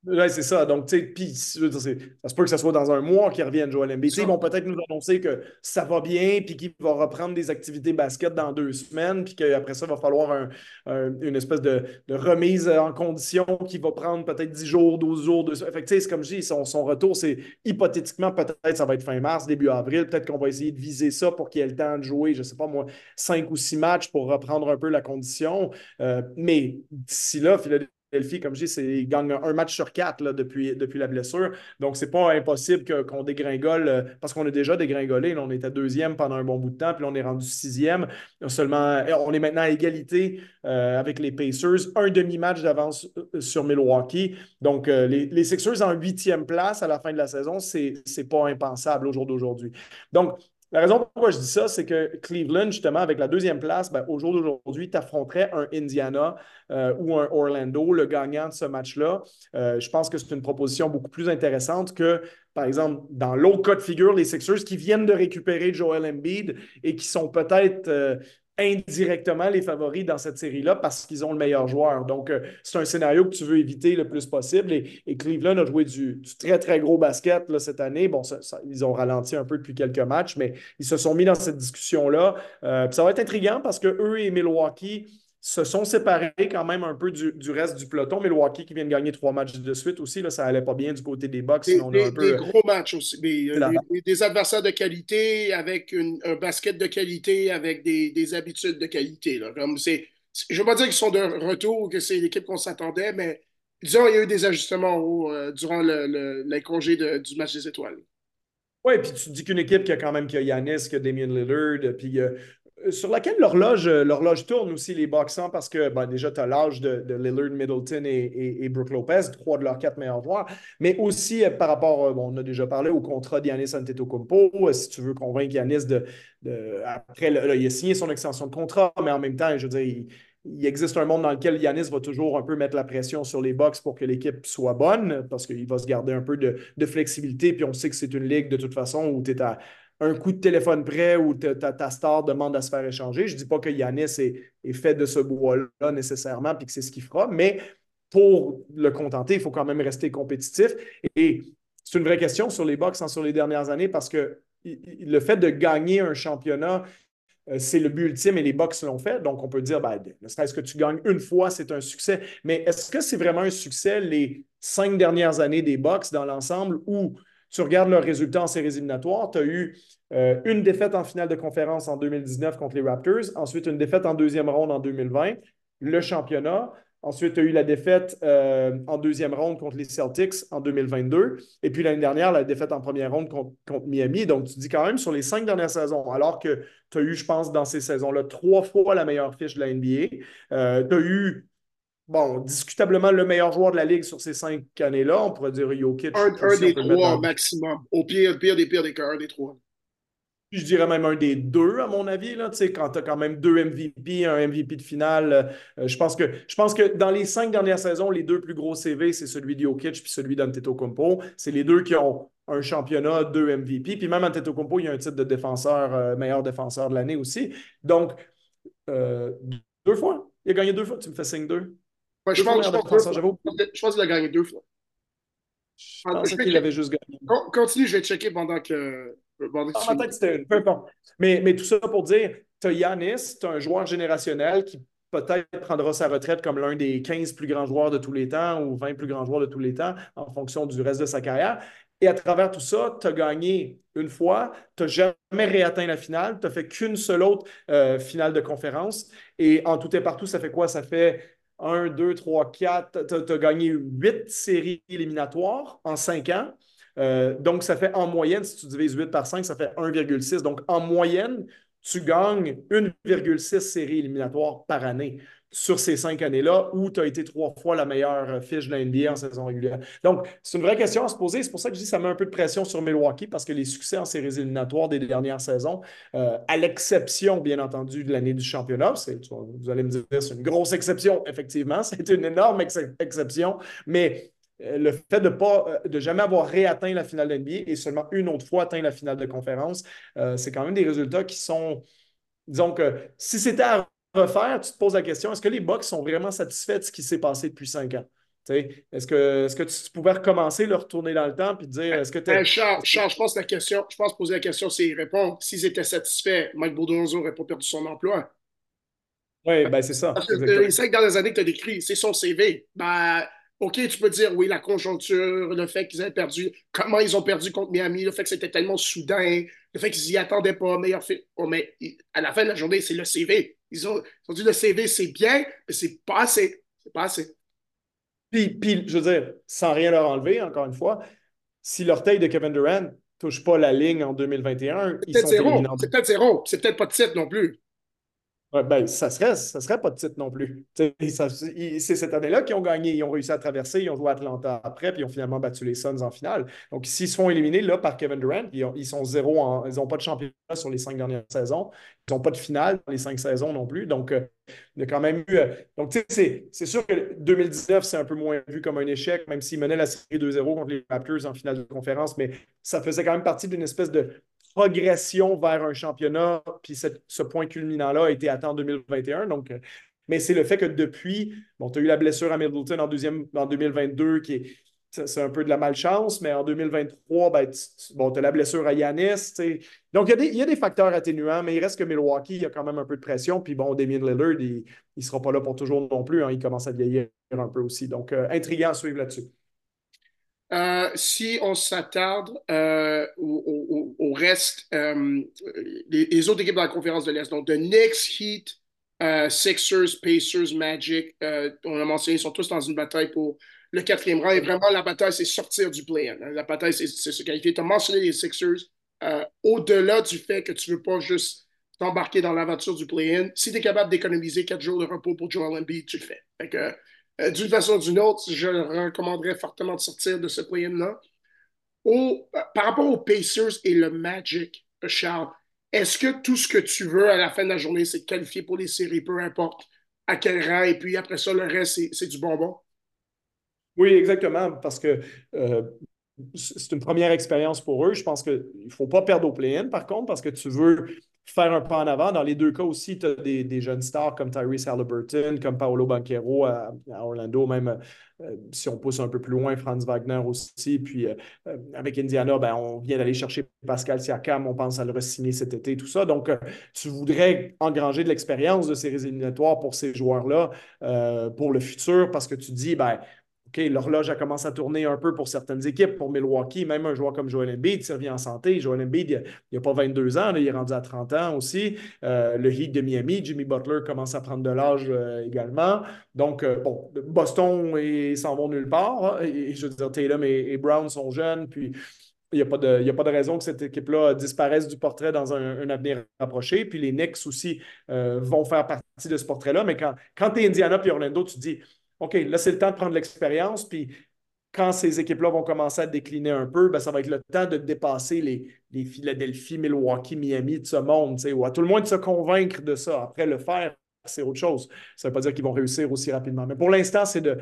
Oui, c'est ça. Donc, tu sais, puis ça se peut que ce soit dans un mois qu'il revienne, Joel Embiid. Ils vont peut-être nous annoncer que ça va bien, puis qu'il va reprendre des activités basket dans deux semaines, puis qu'après ça, il va falloir une espèce de, remise en condition qui va prendre peut-être 10 jours, 12 jours. De... Fait que, c'est comme je dis, son, retour, c'est hypothétiquement, peut-être ça va être fin mars, début avril. Peut-être qu'on va essayer de viser ça pour qu'il ait le temps de jouer, je ne sais pas moi, 5 ou 6 matchs pour reprendre un peu la condition. Euh, mais d'ici là, Philadelphie Philadelphie, comme je dis, il gagne un match sur quatre là, depuis, depuis la blessure. Donc, c'est pas impossible qu'on dégringole, euh, parce qu'on a déjà dégringolé. on était deuxième pendant un bon bout de temps, puis là, on est rendu sixième. Seulement, on est maintenant à égalité euh, avec les Pacers. Un demi-match d'avance euh, sur Milwaukee. Donc, les, les, Sixers en huitième place à la fin de la saison, c'est pas impensable au jour d'aujourd'hui. Donc, la raison pourquoi je dis ça, c'est que Cleveland, justement, avec la deuxième place, ben, au jour d'aujourd'hui, t'affronterais un Indiana euh, ou un Orlando, le gagnant de ce match-là. Euh, je pense que c'est une proposition beaucoup plus intéressante que, par exemple, dans l'autre cas de figure, les Sixers qui viennent de récupérer Joel Embiid et qui sont peut-être euh, indirectement les favoris dans cette série-là parce qu'ils ont le meilleur joueur. Donc, euh, c'est un scénario que tu veux éviter le plus possible. Et, Cleveland a joué du, très, très gros basket là, cette année. Bon, ils ont ralenti un peu depuis quelques matchs, mais ils se sont mis dans cette discussion-là. Euh, ça va être intriguant parce que eux et Milwaukee se sont séparés quand même un peu du, reste du peloton. Milwaukee qui vient de gagner trois matchs de suite aussi, là, ça allait pas bien du côté des Bucks. Des, des, gros matchs aussi. Euh, des, adversaires de qualité avec un basket de qualité, avec des, habitudes de qualité. Là. Comme je ne veux pas dire qu'ils sont de retour, que c'est l'équipe qu'on s'attendait, mais disons, il y a eu des ajustements euh, durant le, les congés du match des étoiles. Oui, puis tu dis qu'une équipe qui a quand même qui a Yanis, qui a Damien Lillard, puis sur laquelle l'horloge, l'horloge tourne aussi les boxants parce que ben, déjà, tu as l'âge de, Lillard, Middleton et, et, Brooke Lopez, trois de leurs quatre meilleurs joueurs, mais aussi par rapport, on a déjà parlé au contrat d'Yanis Antetokounmpo, si tu veux convaincre Yanis de, de après, il a signé son extension de contrat, mais en même temps, je veux dire, il, existe un monde dans lequel Yanis va toujours un peu mettre la pression sur les box pour que l'équipe soit bonne, parce qu'il va se garder un peu de, flexibilité. Puis on sait que c'est une ligue de toute façon où tu es à un coup de téléphone près où ta, star demande à se faire échanger. Je ne dis pas que Yanis est, fait de ce bois-là nécessairement, puis que c'est ce qu'il fera, mais pour le contenter, il faut quand même rester compétitif. Et c'est une vraie question sur les box hein, sur les dernières années parce que le fait de gagner un championnat euh, c'est le but ultime et les Bucks l'ont fait. Donc, on peut dire, ben, ne serait-ce que tu gagnes une fois, c'est un succès. Mais est-ce que c'est vraiment un succès les cinq dernières années des Bucks dans l'ensemble où tu regardes leurs résultats en séries éliminatoires? Tu as eu euh, une défaite en finale de conférence en 2019 contre les Raptors, ensuite une défaite en deuxième ronde en 2020, le championnat, Ensuite, tu as eu la défaite euh, en deuxième ronde contre les Celtics en 2022. Et puis l'année dernière, la défaite en première ronde contre, Miami. Donc, tu dis quand même sur les cinq dernières saisons, alors que tu as eu, je pense, dans ces saisons-là, trois fois la meilleure fiche de la NBA. Euh, tu as eu, bon, discutablement le meilleur joueur de la Ligue sur ces cinq années-là. On pourrait dire Jokic. Un, un des trois maximum. Au pire, pire des pires des cas, un des trois je dirais même un des deux, à mon avis, là, quand tu as quand même deux MVP, un MVP de finale. Euh, je, pense que, je pense que dans les cinq dernières saisons, les deux plus gros CV, c'est celui de Jokic puis celui d'Antetokounmpo. C'est les deux qui ont un championnat, deux MVP. Puis même Antetokounmpo, il y a un titre de défenseur, euh, meilleur défenseur de l'année aussi. Donc, euh, deux fois. Il a gagné deux fois. Tu me fais signe deux. Je, pense, qu'il a gagné deux fois. Je pensais qu'il avait juste gagné. Continue, je vais checker pendant que ah, c'était peu Mais, mais tout ça pour dire, tu as Yanis, tu as un joueur générationnel qui peut-être prendra sa retraite comme l'un des 15 plus grands joueurs de tous les temps ou 20 plus grands joueurs de tous les temps en fonction du reste de sa carrière. Et à travers tout ça, tu as gagné une fois, tu n'as jamais réatteint la finale, tu n'as fait qu'une seule autre euh, finale de conférence. Et en tout et partout, ça fait quoi? Ça fait 1, 2, 3, 4. Tu as, gagné huit séries éliminatoires en cinq ans. Euh, donc, ça fait en moyenne, si tu divises 8 par 5, ça fait 1,6. Donc, en moyenne, tu gagnes 1,6 séries éliminatoires par année sur ces cinq années-là où tu as été trois fois la meilleure fiche de la NBA en saison régulière. Donc, c'est une vraie question à se poser. C'est pour ça que je dis que ça met un peu de pression sur Milwaukee parce que les succès en séries éliminatoires des dernières saisons, euh, à l'exception, bien entendu, de l'année du championnat, vous allez me dire c'est une grosse exception, effectivement, c'est une énorme exception, mais euh, le fait de pas euh, de jamais avoir réatteint la finale d'NBA et seulement une autre fois atteint la finale de conférence, euh, c'est quand même des résultats qui sont, disons si c'était à refaire, tu te poses la question, est-ce que les Bucks sont vraiment satisfaits de ce qui s'est passé depuis cinq ans? Est-ce que, est que tu, pouvais recommencer, le retourner dans le temps puis dire est-ce que tu ben, Charles, je pense la question, je pense poser la question, c'est répondre. S'ils étaient satisfaits, Mike Baudonzo n'aurait pas perdu son emploi. Oui, ben c'est ça. les cinq dernières années que tu as décrit, c'est son CV. Ben, OK, tu peux dire, oui, la conjoncture, le fait qu'ils aient perdu, comment ils ont perdu contre Miami, le fait que c'était tellement soudain, le fait qu'ils n'y attendaient pas, meilleur fait. Oh, mais à la fin de la journée, c'est le CV. Ils ont, dit, le CV, c'est bien, mais c'est pas assez. C'est pas assez. Puis, puis, je veux dire, sans rien leur enlever, encore une fois, si l'orteil de Kevin Durant touche pas la ligne en 2021, ils sont zéro. C'est peut-être zéro. C'est peut-être pas de titre non plus ben, ça serait, ça serait pas de titre non plus. C'est cette année-là qu'ils ont gagné. Ils ont réussi à traverser, ils ont joué Atlanta après, puis ils ont finalement battu les Suns en finale. Donc, s'ils se font éliminer là par Kevin Durant, ils, sont zéro ils n'ont pas de championnat sur les cinq dernières saisons. Ils n'ont pas de finale dans les cinq saisons non plus. Donc, euh, il y a quand même eu. Euh, donc, c'est sûr que 2019, c'est un peu moins vu comme un échec, même s'ils menaient la série 2-0 contre les Raptors en finale de conférence, mais ça faisait quand même partie d'une espèce de progression vers un championnat, puis ce point culminant-là a été atteint en 2021. Donc, euh, mais c'est le fait que depuis, bon, tu as eu la blessure à Middleton en, deuxième, en 2022, qui est c'est un peu de la malchance, mais en 2023, ben, bon, tu as la blessure à Yanis. Donc, il y, a des, facteurs atténuants, mais il reste que Milwaukee, il y a quand même un peu de pression. Puis bon, Damien Lillard, il ne sera pas là pour toujours non plus. Hein, il commence à vieillir un peu aussi. Donc, euh, intriguant à suivre là-dessus. Euh, si on s'attarde euh, au, reste, euh, les, autres équipes dans la conférence de l'Est, donc The Knicks, Heat, Sixers, Pacers, Magic, on a mentionné, ils sont tous dans une bataille pour le quatrième rang. Et vraiment, la bataille, c'est sortir du play-in. Hein. La bataille, c'est se qualifier. Tu as mentionné les Sixers. Au-delà du fait que tu ne veux pas juste t'embarquer dans l'aventure du play-in. Si tu es capable d'économiser quatre jours de repos pour Joel Embiid, tu le fais. Euh, d'une façon ou d'une autre, je recommanderais fortement de sortir de ce play-in-là. par rapport aux Pacers et le Magic, Charles, est-ce que tout ce que tu veux à la fin de la journée, c'est qualifier pour les séries, peu importe à quel rang, et puis après ça, le reste, c'est du bonbon? Oui, exactement, parce que euh, c'est une première expérience pour eux. Je pense qu'il ne faut pas perdre au play-in, par contre, parce que tu veux faire un pas en avant. Dans les deux cas aussi, tu as des, jeunes stars comme Tyrese Halliburton, comme Paolo Banquero à, Orlando, même euh, si on pousse un peu plus loin, Franz Wagner aussi. Puis euh, euh, avec Indiana, ben, on vient d'aller chercher Pascal Siakam, on pense à le re-signer cet été, tout ça. Donc, tu voudrais engranger de l'expérience de ces éliminatoires pour ces joueurs-là pour le futur parce que tu dis, ben, L'horloge a commencé à tourner un peu pour certaines équipes. Pour Milwaukee, même un joueur comme Joel Embiid, il revient en santé. Joel Embiid, il n'a pas 22 ans, il est rendu à 30 ans aussi. Euh, le Heat de Miami, Jimmy Butler commence à prendre de l'âge euh, également. Donc, euh, bon, Boston, ils s'en vont nulle part. Hein. Et, je veux dire, Tatum et, Brown sont jeunes, puis il n'y a, pas de, a raison que cette équipe-là disparaisse du portrait dans un, avenir rapproché. Puis les Knicks aussi vont faire partie de ce portrait-là. Mais quand, quand tu es Indiana et Orlando, tu dis OK, là, c'est le temps de prendre l'expérience. Puis quand ces équipes-là vont commencer à décliner un peu, ben, ça va être le temps de dépasser les, les Philadelphie, Milwaukee, Miami de ce monde, ou à tout le moins de se convaincre de ça. Après, le faire, c'est autre chose. Ça ne veut pas dire qu'ils vont réussir aussi rapidement. Mais pour l'instant, c'est de,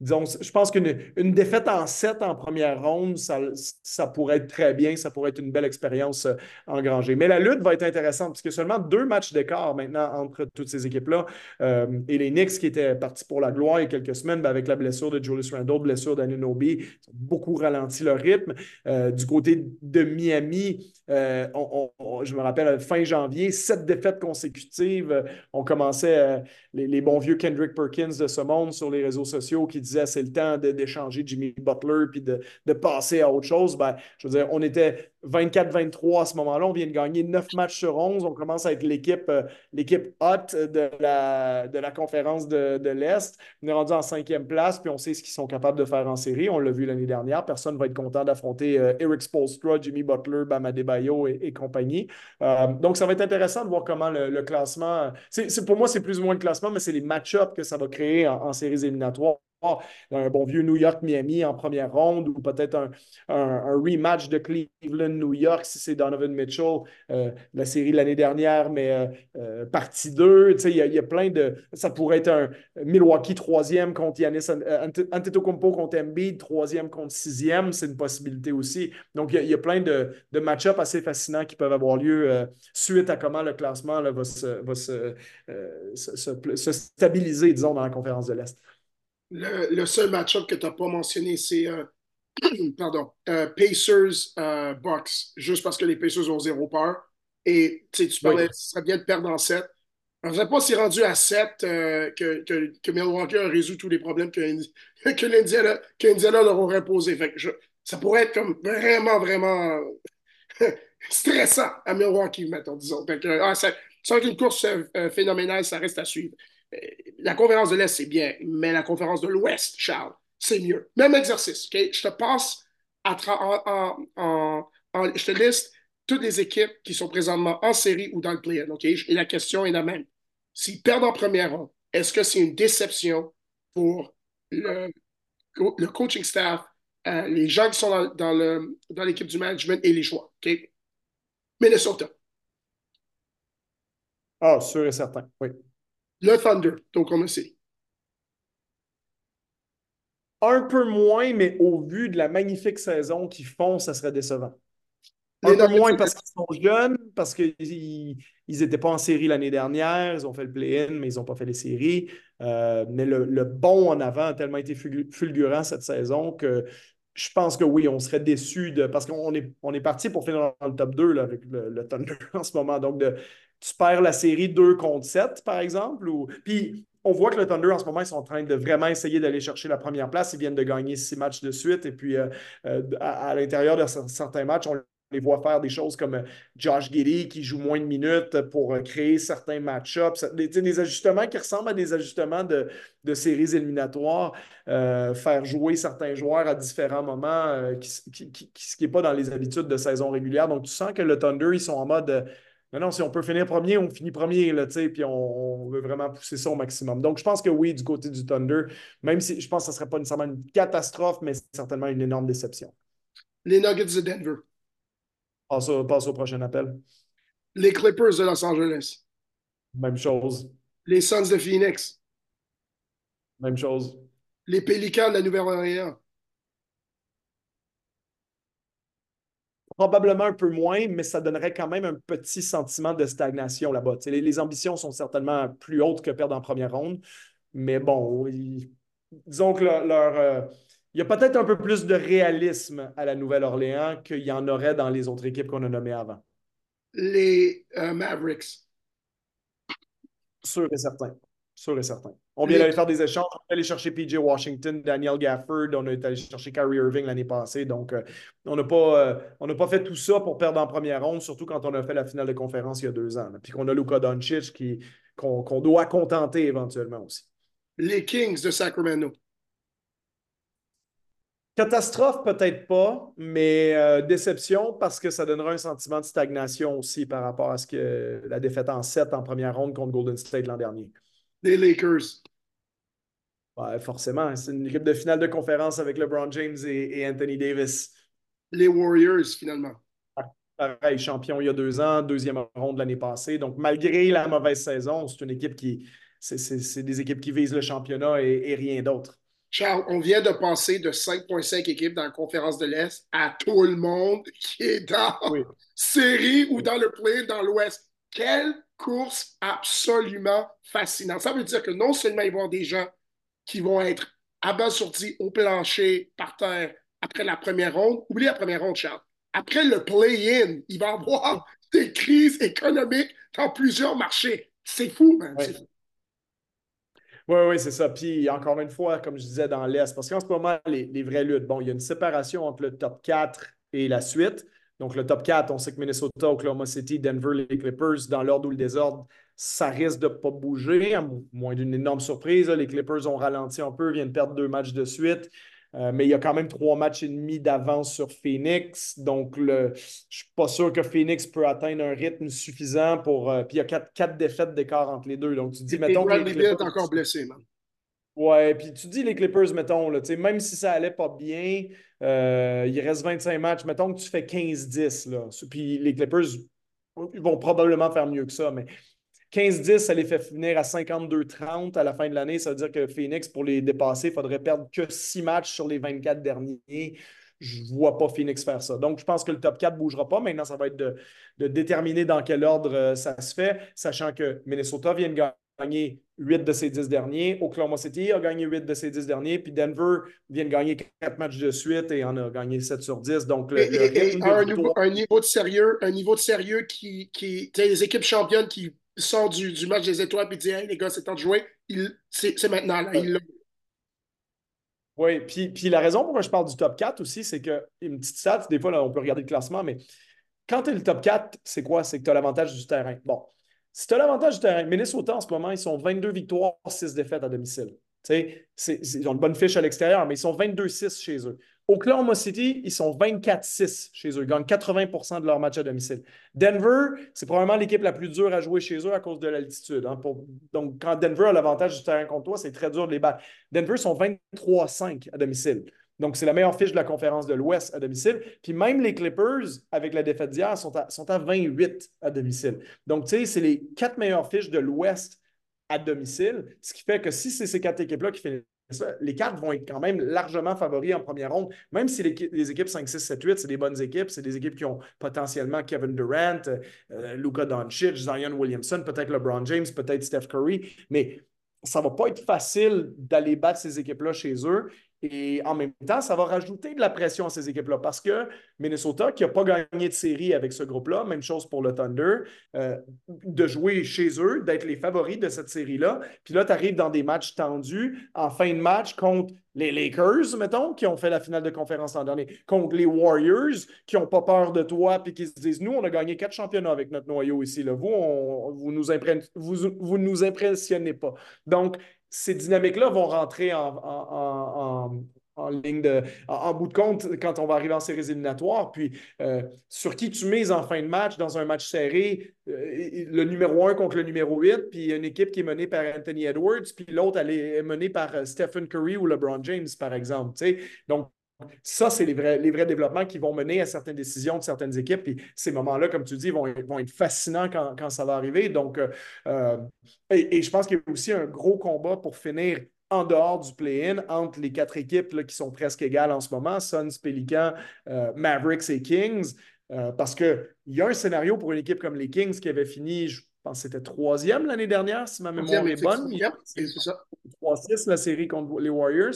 je pense qu'une une défaite en 7 en première ronde, ça, pourrait être très bien, ça pourrait être une belle expérience euh, engrangée. Mais la lutte va être intéressante a seulement deux matchs d'écart maintenant entre toutes ces équipes-là. Euh, et les Knicks qui étaient partis pour la gloire il y a quelques semaines, ben, avec la blessure de Julius Randle, blessure d'Anunobi, ont beaucoup ralenti le rythme. Euh, du côté de Miami, je me rappelle, fin janvier, sept défaites consécutives. On commençait les, les, bons vieux Kendrick Perkins de ce monde sur les réseaux sociaux qui disait c'est le temps d'échanger Jimmy Butler puis de, passer à autre chose, ben, je veux dire, on était 24-23 à ce moment-là. On vient de gagner 9 matchs sur 11. On commence à être l'équipe euh, hot de la, conférence de, l'Est. On est rendu en cinquième place, puis on sait ce qu'ils sont capables de faire en série. On l'a vu l'année dernière. Personne ne va être content d'affronter euh, Eric Spolstra, Jimmy Butler, Bam Adebayo et, compagnie. Euh, donc, ça va être intéressant de voir comment le, classement... C'est, pour moi, c'est plus ou moins le classement, mais c'est les match-ups que ça va créer en séries éliminatoires un bon vieux New York-Miami en première ronde ou peut-être un, rematch de Cleveland-New York si c'est Donovan Mitchell, euh, la série l'année dernière, mais euh, euh, partie 2. Il y, a plein de. Ça pourrait être un Milwaukee troisième contre Yanis Antetokounmpo contre Embiid, troisième contre sixième. C'est une possibilité aussi. Donc, il y, a plein de, match-ups assez fascinants qui peuvent avoir lieu suite à comment le classement va, se, se stabiliser, disons, dans la conférence de l'Est. Le, seul match-up que tu n'as pas mentionné, c'est euh, pardon, euh, Pacers euh, Bucks, juste parce que les Pacers ont zéro peur. Et tu parlais, ce serait bien de perdre en 7. Je ne sais pas si rendu à 7 que, que, Milwaukee a résolu tous les problèmes que, que l'Indiana leur aurait posés. ça pourrait être comme vraiment, vraiment stressant à Milwaukee, mettons, disons. Fait que, ah, ça, une course phénoménale, ça reste à suivre la conférence de l'Est, c'est bien, mais la conférence de l'Ouest, Charles, c'est mieux. Même exercice? Je te passe je te liste toutes les équipes qui sont présentement en série ou dans le play OK? Et la question est la même. S'ils perdent en première ronde, est-ce que c'est une déception pour le, le coaching staff, euh, les gens qui sont dans, dans, dans l'équipe du management et les choix, OK? Minnesota. Ah, sûr et certain, oui. Le Thunder, donc on le sait. Un peu moins, mais au vu de la magnifique saison qu'ils font, ça serait décevant. Un peu moins parce qu'ils sont jeunes, parce qu'ils n'étaient pas en série l'année dernière, ils ont fait le play-in, mais ils n'ont pas fait les séries. Euh, mais le, le, bon en avant a tellement été fulgurant cette saison que je pense que oui, on serait déçu de. Parce qu'on est, on est parti pour finir dans le top 2 là, avec le, Thunder en ce moment. Donc, de, tu perds la série 2 contre 7, par exemple. Ou... Puis, on voit que le Thunder, en ce moment, ils sont en train de vraiment essayer d'aller chercher la première place. Ils viennent de gagner six matchs de suite. Et puis, euh, euh, à, l'intérieur de certains matchs, on les voit faire des choses comme euh, Josh Giddy qui joue moins de minutes pour créer certains match-ups. Des, ajustements qui ressemblent à des ajustements de, de séries éliminatoires, faire jouer certains joueurs à différents moments, qui, ce qui n'est pas dans les habitudes de saison régulière. Donc, tu sens que le Thunder, ils sont en mode Mais non, si on peut finir premier, on finit premier, là, puis on, on, veut vraiment pousser ça au maximum. Donc, je pense que oui, du côté du Thunder, même si je pense que ce ne serait pas nécessairement une catastrophe, mais certainement une énorme déception. Les Nuggets de Denver. Passe au, passe au prochain appel. Les Clippers de Los Angeles. Même chose. Les Suns de Phoenix. Même chose. Les Pélicans de la Nouvelle-Orléans. Probablement un peu moins, mais ça donnerait quand même un petit sentiment de stagnation là-bas. Les, les, ambitions sont certainement plus hautes que perdre en première ronde, mais bon, disons que leur, euh, il y a peut-être un peu plus de réalisme à la Nouvelle-Orléans qu'il y en aurait dans les autres équipes qu'on a nommées avant. Les euh, Mavericks. Sûr et certain. Sûr et certain. On vient d'aller faire des échanges. On est allé chercher PJ Washington, Daniel Gafford. On est allé chercher Kyrie Irving l'année passée. Donc, euh, on n'a pas, euh, pas fait tout ça pour perdre en première ronde, surtout quand on a fait la finale de conférence il y a deux ans. Puis qu'on a Luka Doncic qu'on, doit contenter éventuellement aussi. Les Kings de Sacramento. Catastrophe, peut-être pas, mais euh, déception parce que ça donnera un sentiment de stagnation aussi par rapport à ce que la défaite en 7 en première ronde contre Golden State l'an dernier. Les Lakers. Ouais, forcément, c'est une équipe de finale de conférence avec LeBron James et, Anthony Davis. Les Warriors, finalement. Pareil, champion il y a deux ans, deuxième ronde l'année passée. Donc, malgré la mauvaise saison, c'est une équipe qui. C'est des équipes qui visent le championnat et rien d'autre. Charles, on vient de passer de 5,5 équipes dans la conférence de l'Est à tout le monde qui est dans série ou dans le play dans l'Ouest. Quelle course absolument fascinante. Ça veut dire que non seulement il va y avoir des gens qui vont être abasourdis au plancher, par terre, après la première ronde. Oublie la première ronde, Charles. Après le play-in, il va y avoir des crises économiques dans plusieurs marchés. C'est fou, man. Oui, oui, c'est ça. Puis encore une fois, comme je disais dans l'Est, parce qu'en ce moment, les, les, vraies luttes, bon, il y a une séparation entre le top 4 et la suite. Donc, le top 4, on sait que Minnesota, Oklahoma City, Denver, les Clippers, dans l'ordre ou le désordre, ça risque de ne pas bouger, à moins d'une énorme surprise. Les Clippers ont ralenti un peu, viennent perdre deux matchs de suite. Euh, mais il y a quand même trois matchs et demi d'avance sur Phoenix. Donc, le, je ne suis pas sûr que Phoenix peut atteindre un rythme suffisant pour. Euh, puis il y a quatre, quatre défaites d'écart entre les deux. Donc, tu dis, mettons. Que les Clippers, est encore blessé, man. Ouais, puis tu dis les Clippers, mettons, là, même si ça allait pas bien, euh, il reste 25 matchs, mettons que tu fais 15-10, puis les Clippers ils vont probablement faire mieux que ça, mais 15-10, ça les fait finir à 52-30 à la fin de l'année. Ça veut dire que Phoenix, pour les dépasser, il faudrait perdre que 6 matchs sur les 24 derniers. Je ne vois pas Phoenix faire ça. Donc, je pense que le top 4 ne bougera pas. Maintenant, ça va être de, déterminer dans quel ordre euh, ça se fait, sachant que Minnesota vient de gagner 8 de ses 10 derniers. Oklahoma City a gagné 8 de ses 10 derniers. Puis Denver vient de gagner 4 matchs de suite et en a gagné 7 sur 10. Donc, le, un, niveau, de sérieux, un niveau de sérieux qui, qui les équipes championnes qui sort du, du, match des étoiles et dit Hey, les gars, c'est temps de jouer. C'est maintenant. Là, il oui, puis, puis la raison pourquoi je parle du top 4 aussi, c'est que, une petite stat, des fois, là, on peut regarder le classement, mais quand tu es le top 4, c'est quoi? C'est que tu as l'avantage du terrain. Bon, si tu as l'avantage du terrain, Minnesota en ce moment, ils sont 22 victoires, 6 défaites à domicile. ils ont une bonne fiche à l'extérieur, mais ils sont 22-6 chez eux. Oklahoma City, ils sont 24-6 chez eux. Ils gagnent 80% de leurs matchs à domicile. Denver, c'est probablement l'équipe la plus dure à jouer chez eux à cause de l'altitude. Hein. Donc, quand Denver a l'avantage du terrain contre toi, c'est très dur de les battre. Denver sont 23-5 à domicile. Donc, c'est la meilleure fiche de la conférence de l'Ouest à domicile. Puis même les Clippers, avec la défaite d'hier, sont à, sont à 28 à domicile. Donc, tu sais, c'est les quatre meilleures fiches de l'Ouest à domicile, ce qui fait que si c'est ces quatre équipes-là qui finissent les cartes vont être quand même largement favoris en première ronde, même si les, équipes 5, 6, 7, 8, c'est des bonnes équipes, c'est des équipes qui ont potentiellement Kevin Durant, euh, Luka Doncic, Zion Williamson, peut-être LeBron James, peut-être Steph Curry, mais ça ne va pas être facile d'aller battre ces équipes-là chez eux. Et en même temps, ça va rajouter de la pression à ces équipes-là parce que Minnesota, qui n'a pas gagné de série avec ce groupe-là, même chose pour le Thunder, euh, de jouer chez eux, d'être les favoris de cette série-là. Puis là, tu arrives dans des matchs tendus en fin de match contre les Lakers, mettons, qui ont fait la finale de conférence l'an dernier, contre les Warriors, qui n'ont pas peur de toi, puis qui se disent Nous, on a gagné quatre championnats avec notre noyau ici. Là. Vous, vous, nous vous, vous nous impressionnez pas. Donc, ces dynamiques-là vont rentrer en, en ligne de, en, bout de compte quand on va arriver en séries éliminatoires. Puis euh, sur qui tu mises en fin de match dans un match serré, euh, le numéro 1 contre le numéro 8, puis une équipe qui est menée par Anthony Edwards, puis l'autre elle est menée par euh, Stephen Curry ou LeBron James, par exemple. Donc, ça, c'est les vrais, les vrais développements qui vont mener à certaines décisions de certaines équipes. Puis ces moments-là, comme tu dis, vont, vont être fascinants quand, quand, ça va arriver. Donc, et, et, je pense qu'il y a aussi un gros combat pour finir en dehors du play-in entre les quatre équipes qui sont presque égales en ce moment, Suns, Pelicans, euh, Mavericks et Kings. Euh, parce qu'il y a un scénario pour une équipe comme les Kings qui avait fini, je pense que c'était troisième l'année dernière, si ma mémoire est bonne. C'est ça. 3-6 la série contre les Warriors.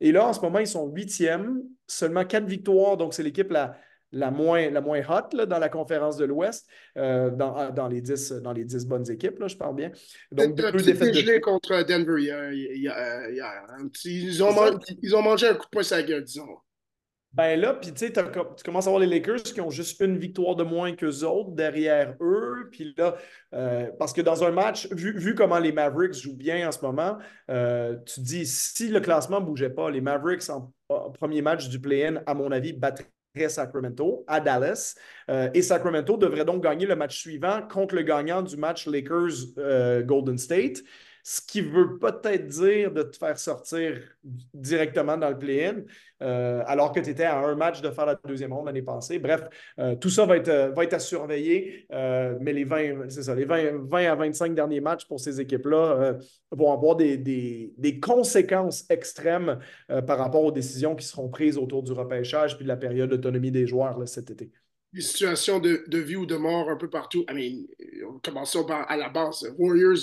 Et là, en ce moment, ils sont huitièmes, seulement quatre victoires, donc c'est l'équipe la, la moins, la moins hot dans la conférence de l'Ouest, euh, dans, dans, les dix, dans les dix bonnes équipes, là, je parle bien. Donc, deux défaites de... contre Denver. Ils, ont mangé, ils ont mangé un coup de poing sur la gueule, disons. Ben là, puis tu sais, tu commences à voir les Lakers qui ont juste une victoire de moins qu'eux autres derrière eux. Puis là, euh, parce que dans un match, vu, comment les Mavericks jouent bien en ce moment, euh, tu dis, si le classement ne bougeait pas, les Mavericks en, premier match du play-in, à mon avis, battraient Sacramento à Dallas. Euh, et Sacramento devrait donc gagner le match suivant contre le gagnant du match Lakers-Golden State ce qui veut peut-être dire de te faire sortir directement dans le play-in, euh, alors que tu étais à un match de faire la deuxième ronde l'année passée. Bref, euh, tout ça va être, euh, va être à surveiller, mais les 20, c'est ça, les 20, 20, à 25 derniers matchs pour ces équipes-là vont avoir des, des, des conséquences extrêmes par rapport aux décisions qui seront prises autour du repêchage puis de la période d'autonomie des joueurs cet été des situations de, de, vie ou de mort un peu partout. Commençons par à la base. Warriors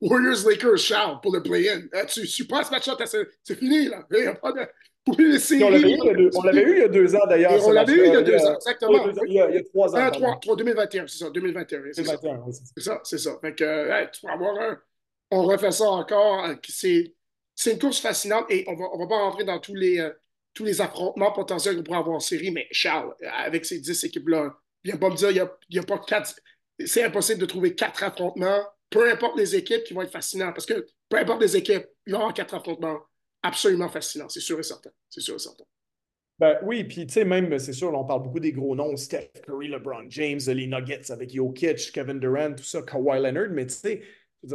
Warriors-Lakers, Charles, pour le play-in. Hein, tu, tu passes match-là, c'est fini, là. Il n'y a pas de. Pour les séries, on l'avait eu, il y a deux ans, d'ailleurs. On l'avait eu il y a deux ans, exactement. Il y a, il y a trois ans. 3, 3, 2021, c'est ça, 2021. C'est ça, c'est ça. Ça. Fait que, hey, tu peux avoir un. On refait ça encore. Euh, c'est une course fascinante et on va, ne va pas rentrer dans tous les, euh, tous les affrontements potentiels qu'on pourrait avoir en série, mais Charles, avec ces 10 équipes-là, viens pas me dire, il n'y a, y a pas quatre. C'est impossible de trouver quatre affrontements peu importe les équipes qui vont être fascinantes. Parce que peu importe les équipes, il va y avoir quatre affrontements absolument fascinants, c'est sûr et certain. C'est sûr et certain. Ben oui, puis tu sais, même, c'est sûr, on parle beaucoup des gros noms, Steph Curry, LeBron James, les Nuggets avec Jokic, Kevin Durant, tout ça, Kawhi Leonard, mais tu sais,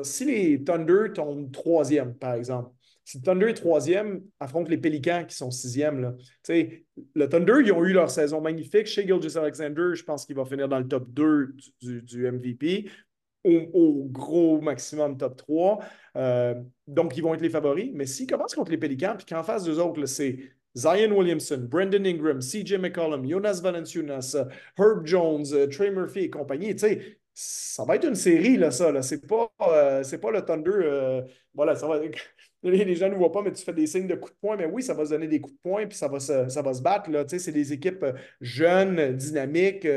si les Thunder tombent troisième, par exemple, si le Thunder est troisième, affronte les Pélicans qui sont sixième, sais, le Thunder, ils ont eu leur saison magnifique. Chez Gilgis Alexander, je pense qu'il va finir dans le top 2 du, du MVP au, gros maximum top 3. Euh, donc, ils vont être les favoris. Mais s'ils commencent contre les Pélicans, puis qu'en face d'eux autres, c'est Zion Williamson, Brendan Ingram, CJ McCollum, Jonas Valanciunas, Herb Jones, euh, Trey Murphy et compagnie, tu sais, ça va être une série, là, ça. Là. C'est, pas, euh, pas le Thunder. voilà, ça va. Les gens ne voient pas, mais tu fais des signes de coups de poing. Mais oui, ça va se donner des coups de poing, puis ça va se, ça va se battre. Tu sais, c'est des équipes jeunes, dynamiques,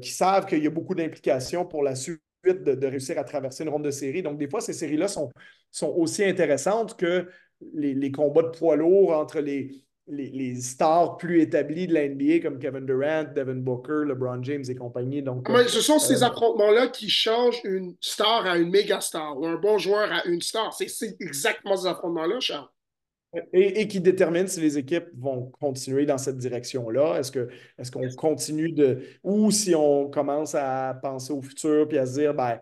qui savent qu'il y a beaucoup d'implications pour la suite de, réussir à traverser une ronde de série. Donc, des fois, ces séries-là sont, sont aussi intéressantes que les, combats de poids lourds entre les, les, stars plus établis de la NBA comme Kevin Durant, Devin Booker, LeBron James et compagnie. Donc, Mais ce sont ces euh, affrontements-là qui changent une star à une méga star ou un bon joueur à une star. C'est exactement ces affrontements-là, Charles. Et, qui détermine si les équipes vont continuer dans cette direction-là. Est-ce qu'on est qu'on continue de. Ou si on commence à penser au futur puis à se dire, ben,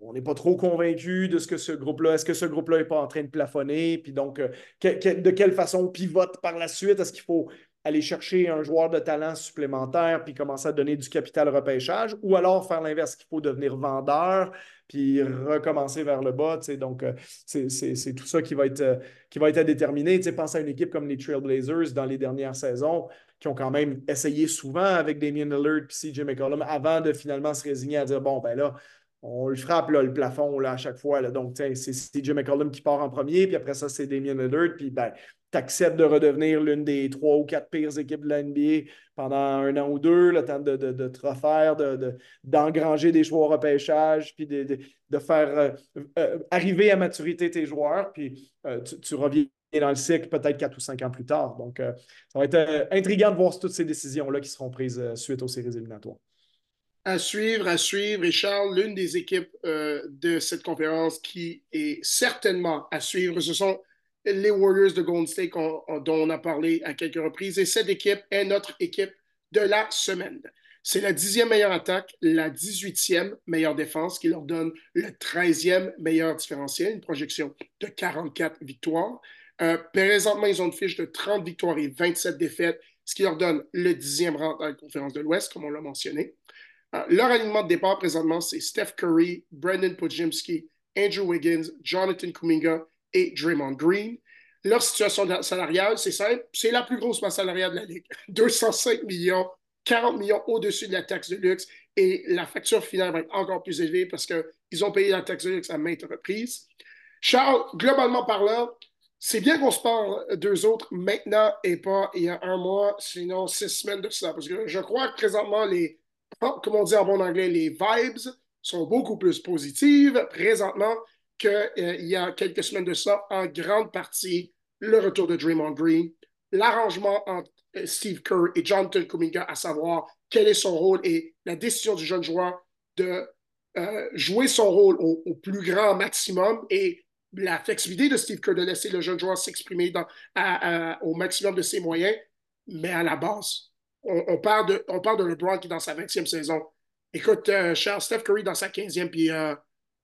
on n'est pas trop convaincu de ce que ce groupe-là, est-ce que ce groupe-là n'est pas en train de plafonner? Puis donc, euh, de quelle façon on pivote par la suite? Est-ce qu'il faut aller chercher un joueur de talent supplémentaire puis commencer à donner du capital repêchage? Ou alors faire l'inverse, qu'il faut devenir vendeur puis recommencer vers le bas. Donc, euh, c'est tout ça qui va être, euh, qui va être à déterminer. Pense à une équipe comme les Trailblazers dans les dernières saisons qui ont quand même essayé souvent avec Damien Lillard puis CJ McCollum avant de finalement se résigner à dire bon, ben là, on le frappe là, le plafond là, à chaque fois. Là. Donc, c'est CJ McCollum qui part en premier, puis après ça, c'est Damien Lillard. Puis, ben, tu acceptes de redevenir l'une des trois ou quatre pires équipes de la NBA pendant un an ou deux, le temps de, te refaire, d'engranger des choix au repêchage, puis de, faire euh, euh, arriver à maturité tes joueurs, puis euh, tu, reviens dans le cycle peut-être quatre ou cinq ans plus tard. Donc, ça va être intriguant de voir toutes ces décisions-là qui seront prises suite aux séries éliminatoires. À suivre, à suivre. Et Charles, l'une des équipes de cette conférence qui est certainement à suivre, ce sont les Warriors de Golden State dont on a parlé à quelques reprises. Et cette équipe est notre équipe de la semaine. C'est la dixième meilleure attaque, la 18e meilleure défense qui leur donne le 13e meilleur différentiel, une projection de 44 victoires. Euh, présentement, ils ont une fiche de 30 victoires et 27 défaites, ce qui leur donne le dixième rang dans la conférence de l'Ouest, comme on l'a mentionné. Euh, leur alignement de départ présentement, c'est Steph Curry, Brandon Pojimski, Andrew Wiggins, Jonathan Kuminga et Draymond Green. Leur situation salariale, c'est simple, c'est la plus grosse masse salariale de la Ligue. 205 millions, 40 millions au-dessus de la taxe de luxe et la facture finale va être encore plus élevée parce qu'ils ont payé la taxe de luxe à maintes reprises. Charles, globalement parlant, c'est bien qu'on se parle d'eux autres maintenant et pas il y a un mois, sinon six semaines de ça. Parce que je crois que présentement, les, comme on dit en bon anglais, les vibes sont beaucoup plus positives présentement qu'il euh, y a quelques semaines de ça, en grande partie le retour de Draymond Green, l'arrangement entre euh, Steve Kerr et Jonathan Kuminga, à savoir quel est son rôle et la décision du jeune joueur de euh, jouer son rôle au, plus grand maximum et la flexibilité de Steve Kerr de laisser le jeune joueur s'exprimer au maximum de ses moyens, mais à la base, on, parle, de, LeBron qui est dans sa 20e saison. Écoute, euh, Charles Steph Curry dans sa 15e, puis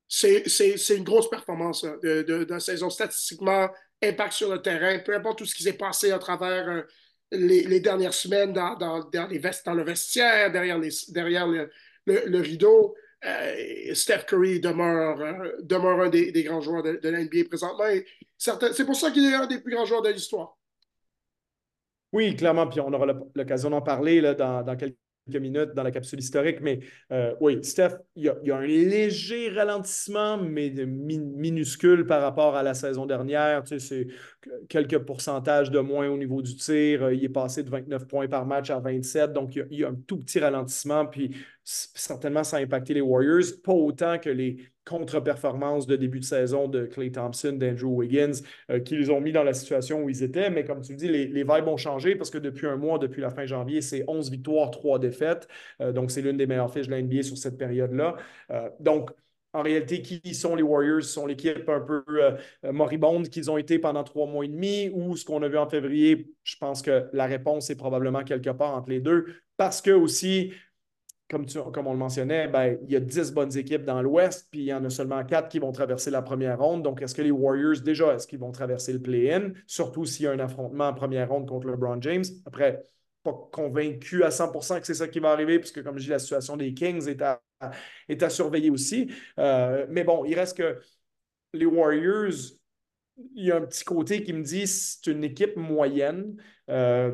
c'est une grosse performance de, de, de, saison statistiquement, impact sur le terrain, peu importe tout ce qui s'est passé à travers euh, les, dernières semaines dans, dans, dans, les dans le vestiaire, derrière, les, derrière le, le rideau. Euh, Steph Curry demeure, euh, demeure un des, grands joueurs de, de l'NBA présentement. C'est pour ça qu'il est un des plus grands joueurs de l'histoire. Oui, clairement. Puis on aura l'occasion d'en parler là, dans, dans quelques minutes dans la capsule historique, mais euh, oui, Steph, il y, a, un léger ralentissement, mais minuscule par rapport à la saison dernière. Tu sais, c'est quelques pourcentages de moins au niveau du tir. Euh, il est passé de 29 points par match à 27, donc il y a, un tout petit ralentissement, puis certainement ça a impacté les Warriors, pas autant que les contre-performances de début de saison de Clay Thompson, d'Andrew Wiggins, euh, qui les ont mis dans la situation où ils étaient. Mais comme tu le dis, les, vibes ont changé parce que depuis un mois, depuis la fin janvier, c'est 11 victoires, 3 défaites. Euh, donc, c'est l'une des meilleures fiches de la NBA sur cette période-là. Euh, donc, en réalité, qui sont les Warriors? sont l'équipe un peu moribonde qu'ils ont été pendant trois mois et demi ou ce qu'on a vu en février? Je pense que la réponse est probablement quelque part entre les deux parce que aussi, comme, on le mentionnait, ben, il y a 10 bonnes équipes dans l'Ouest, puis il y en a seulement 4 qui vont traverser la première ronde. Donc, est-ce que les Warriors, déjà, est-ce qu'ils vont traverser le play-in? Surtout s'il y a un affrontement en première ronde contre LeBron James. Après, pas convaincu à 100% que c'est ça qui va arriver, puisque, comme je dis, la situation des Kings est à, est à surveiller aussi. Euh, mais bon, il reste que les Warriors, il y a un petit côté qui me dit c'est une équipe moyenne. Euh,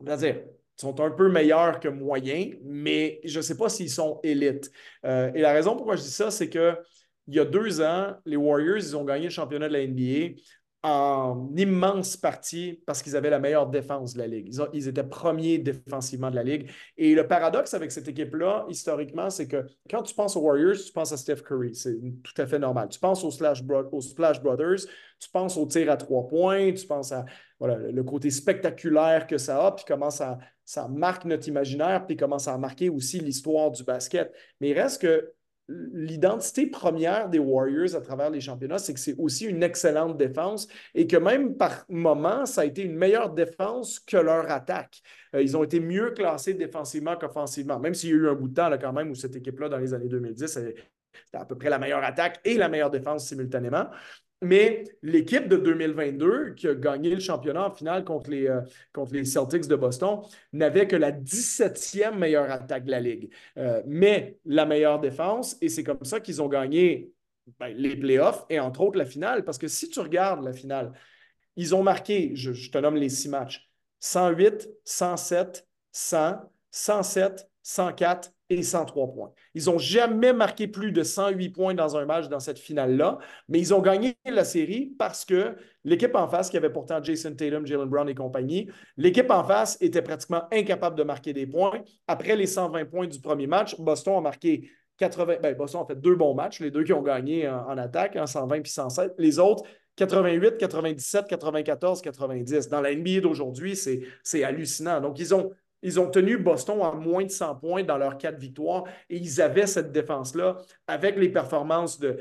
c'est-à-dire, sont un peu meilleurs que moyens, mais je ne sais pas s'ils sont élites. Euh, et la raison pourquoi je dis ça, c'est que il y a deux ans, les Warriors, ils ont gagné le championnat de la NBA en immense partie parce qu'ils avaient la meilleure défense de la Ligue. Ils, étaient premiers défensivement de la Ligue. Et le paradoxe avec cette équipe-là, historiquement, c'est que quand tu penses aux Warriors, tu penses à Steph Curry. C'est tout à fait normal. Tu penses aux, Splash Brothers, tu penses au tir à trois points, tu penses à le côté spectaculaire que ça a, puis comment ça, ça marque notre imaginaire, puis comment ça a marqué aussi l'histoire du basket. Mais il reste que l'identité première des Warriors à travers les championnats, c'est que c'est aussi une excellente défense et que même par moment, ça a été une meilleure défense que leur attaque. Euh, ils ont été mieux classés défensivement qu'offensivement, même s'il y a eu un bout de temps là, quand même où cette équipe-là, dans les années 2010, c'était à peu près la meilleure attaque et la meilleure défense simultanément. Mais l'équipe de 2022, qui a gagné le championnat en finale contre les, euh, Celtics de Boston, n'avait que la 17e meilleure attaque de la Ligue, euh, mais la meilleure défense. Et c'est comme ça qu'ils ont gagné ben, les playoffs et entre autres la finale. Parce que si tu regardes la finale, ils ont marqué, je, je te nomme les six matchs, 108, 107, 100, 107, 104 et 103 points. Ils n'ont jamais marqué plus de 108 points dans un match dans cette finale-là, mais ils ont gagné la série parce que l'équipe en face, qui avait pourtant Jason Tatum, Jalen Brown et compagnie, l'équipe en face était pratiquement incapable de marquer des points. Après les 120 points du premier match, Boston a marqué 80. Ben, Boston a fait deux bons matchs, les deux qui ont gagné en, attaque, en 120 puis 107. Les autres, 88, 97, 94, 90. Dans la NBA d'aujourd'hui, c'est hallucinant. Donc, ils ont ils ont tenu Boston à moins de 100 points dans leurs quatre victoires et ils avaient cette défense-là avec les performances de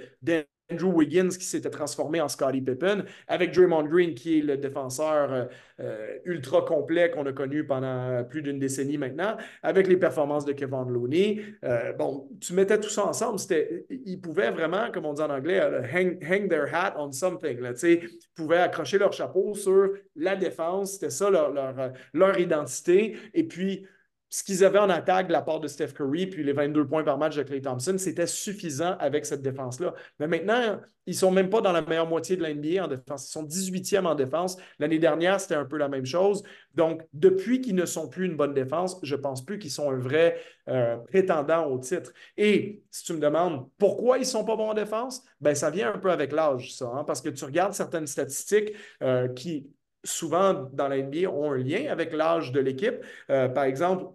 Andrew Wiggins qui s'était transformé en Scottie Pippen, avec Draymond Green qui est le défenseur euh, euh, ultra complet qu'on a connu pendant plus d'une décennie maintenant, avec les performances de Kevin Looney. Euh, bon, tu mettais tout ça ensemble, c'était, ils pouvaient vraiment, comme on dit en anglais, hang, their hat on something. Là, ils pouvaient accrocher leur chapeau sur la défense, c'était ça leur, leur, leur identité. Et puis, ce qu'ils avaient en attaque de la part de Steph Curry, puis les 22 points par match de Clay Thompson, c'était suffisant avec cette défense-là. Mais maintenant, ils ne sont même pas dans la meilleure moitié de l'NBA en défense. Ils sont 18e en défense. L'année dernière, c'était un peu la même chose. Donc, depuis qu'ils ne sont plus une bonne défense, je ne pense plus qu'ils sont un vrai euh, prétendant au titre. Et si tu me demandes pourquoi ils ne sont pas bons en défense, ben ça vient un peu avec l'âge, ça. Hein, parce que tu regardes certaines statistiques euh, qui souvent dans la NBA ont un lien avec l'âge de l'équipe. Euh, par exemple,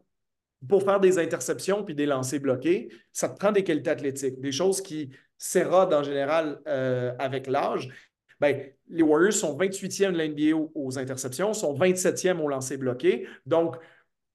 pour faire des interceptions puis des lancers bloqués, ça te prend des qualités athlétiques, des choses qui s'érodent en général euh, avec l'âge. Ben, les Warriors sont 28e de l'NBA aux, aux, interceptions, sont 27e au lancer bloqué. Donc,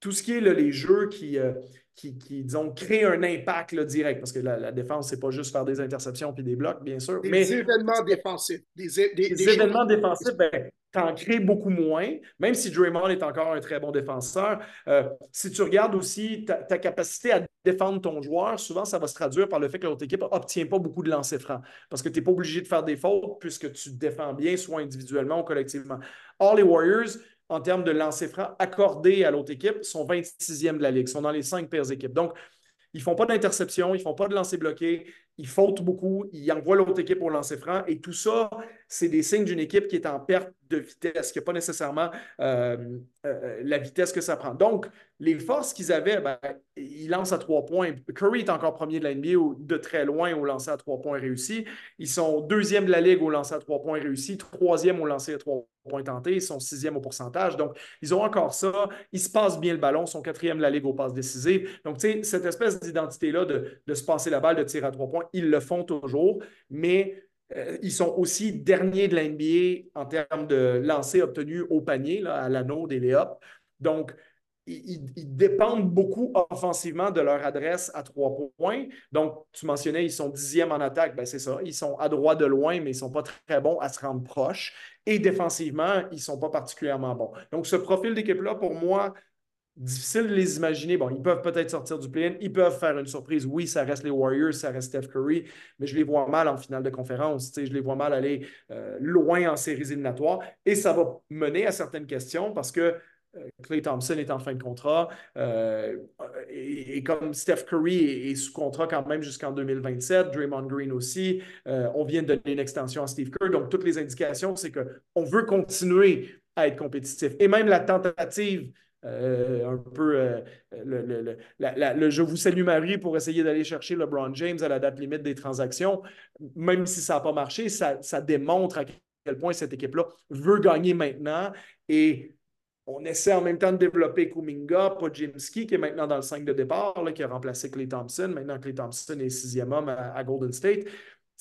tout ce qui est les jeux qui, euh, qui, disons, créent un impact direct, parce que la, défense, c'est pas juste faire des interceptions puis des blocs, bien sûr. Des mais, événements défensifs. Des, événements défensifs, ben, en crées beaucoup moins, même si Draymond est encore un très bon défenseur. Euh, si tu regardes aussi ta, capacité à défendre ton joueur, souvent, ça va se traduire par le fait que l'autre équipe n'obtient pas beaucoup de lancers francs, parce que tu n'es pas obligé de faire des fautes puisque tu défends bien, soit individuellement ou collectivement. Or, les Warriors, en termes de lancers francs accordés à l'autre équipe, sont 26e de la Ligue, sont dans les cinq pires équipes. Donc, ils ne font pas d'interception, ils ne font pas de lancer bloqué, ils fautent beaucoup, ils envoient l'autre équipe au lancer franc. Et tout ça, c'est des signes d'une équipe qui est en perte de vitesse, qui n'a pas nécessairement euh, euh, la vitesse que ça prend. Donc, les forces qu'ils avaient, ben, ils lancent à trois points. Curry est encore premier de la NBA de très loin au lancer à trois points réussi. Ils sont deuxième de la Ligue au lancer à trois points réussi, troisième au lancer à trois points tentés, ils sont sixième au pourcentage. Donc, ils ont encore ça. Ils se passent bien le ballon, ils sont quatrième de la Ligue aux passes décisives. Donc, tu sais, cette espèce d'identité-là de, de se passer la balle, de tirer à trois points, ils le font toujours, mais euh, ils sont aussi derniers de l'NBA en termes de lancers obtenus au panier, à l'anneau des layups. Donc, ils, dépendent beaucoup offensivement de leur adresse à trois points. Donc, tu mentionnais, ils sont dixièmes en attaque. Ben, c'est ça. Ils sont à droit de loin, mais ils ne sont pas très bons à se rendre proches. Et défensivement, ils ne sont pas particulièrement bons. Donc, ce profil d'équipe-là, pour moi, difficile de les imaginer. Bon, ils peuvent peut-être sortir du play ils peuvent faire une surprise. Oui, ça reste les Warriors, ça reste Steph Curry, mais je les vois mal en finale de conférence. Je les vois mal aller euh, loin en séries éliminatoires. Et ça va mener à certaines questions parce que Clay euh, Thompson est en fin de contrat. Euh, et, comme Steph Curry est, sous contrat quand même jusqu'en 2027, Draymond Green aussi, on vient de donner une extension à Steve Kerr. Donc, toutes les indications, c'est qu'on veut continuer à être compétitif. Et même la tentative euh, un peu euh, le, Je vous salue Marie pour essayer d'aller chercher LeBron James à la date limite des transactions. Même si ça n'a pas marché, ça, démontre à quel point cette équipe-là veut gagner maintenant. Et on essaie en même temps de développer Kuminga, Podjimski, qui est maintenant dans le 5 de départ, qui a remplacé Clay Thompson. Maintenant, Clay Thompson est sixième homme à Golden State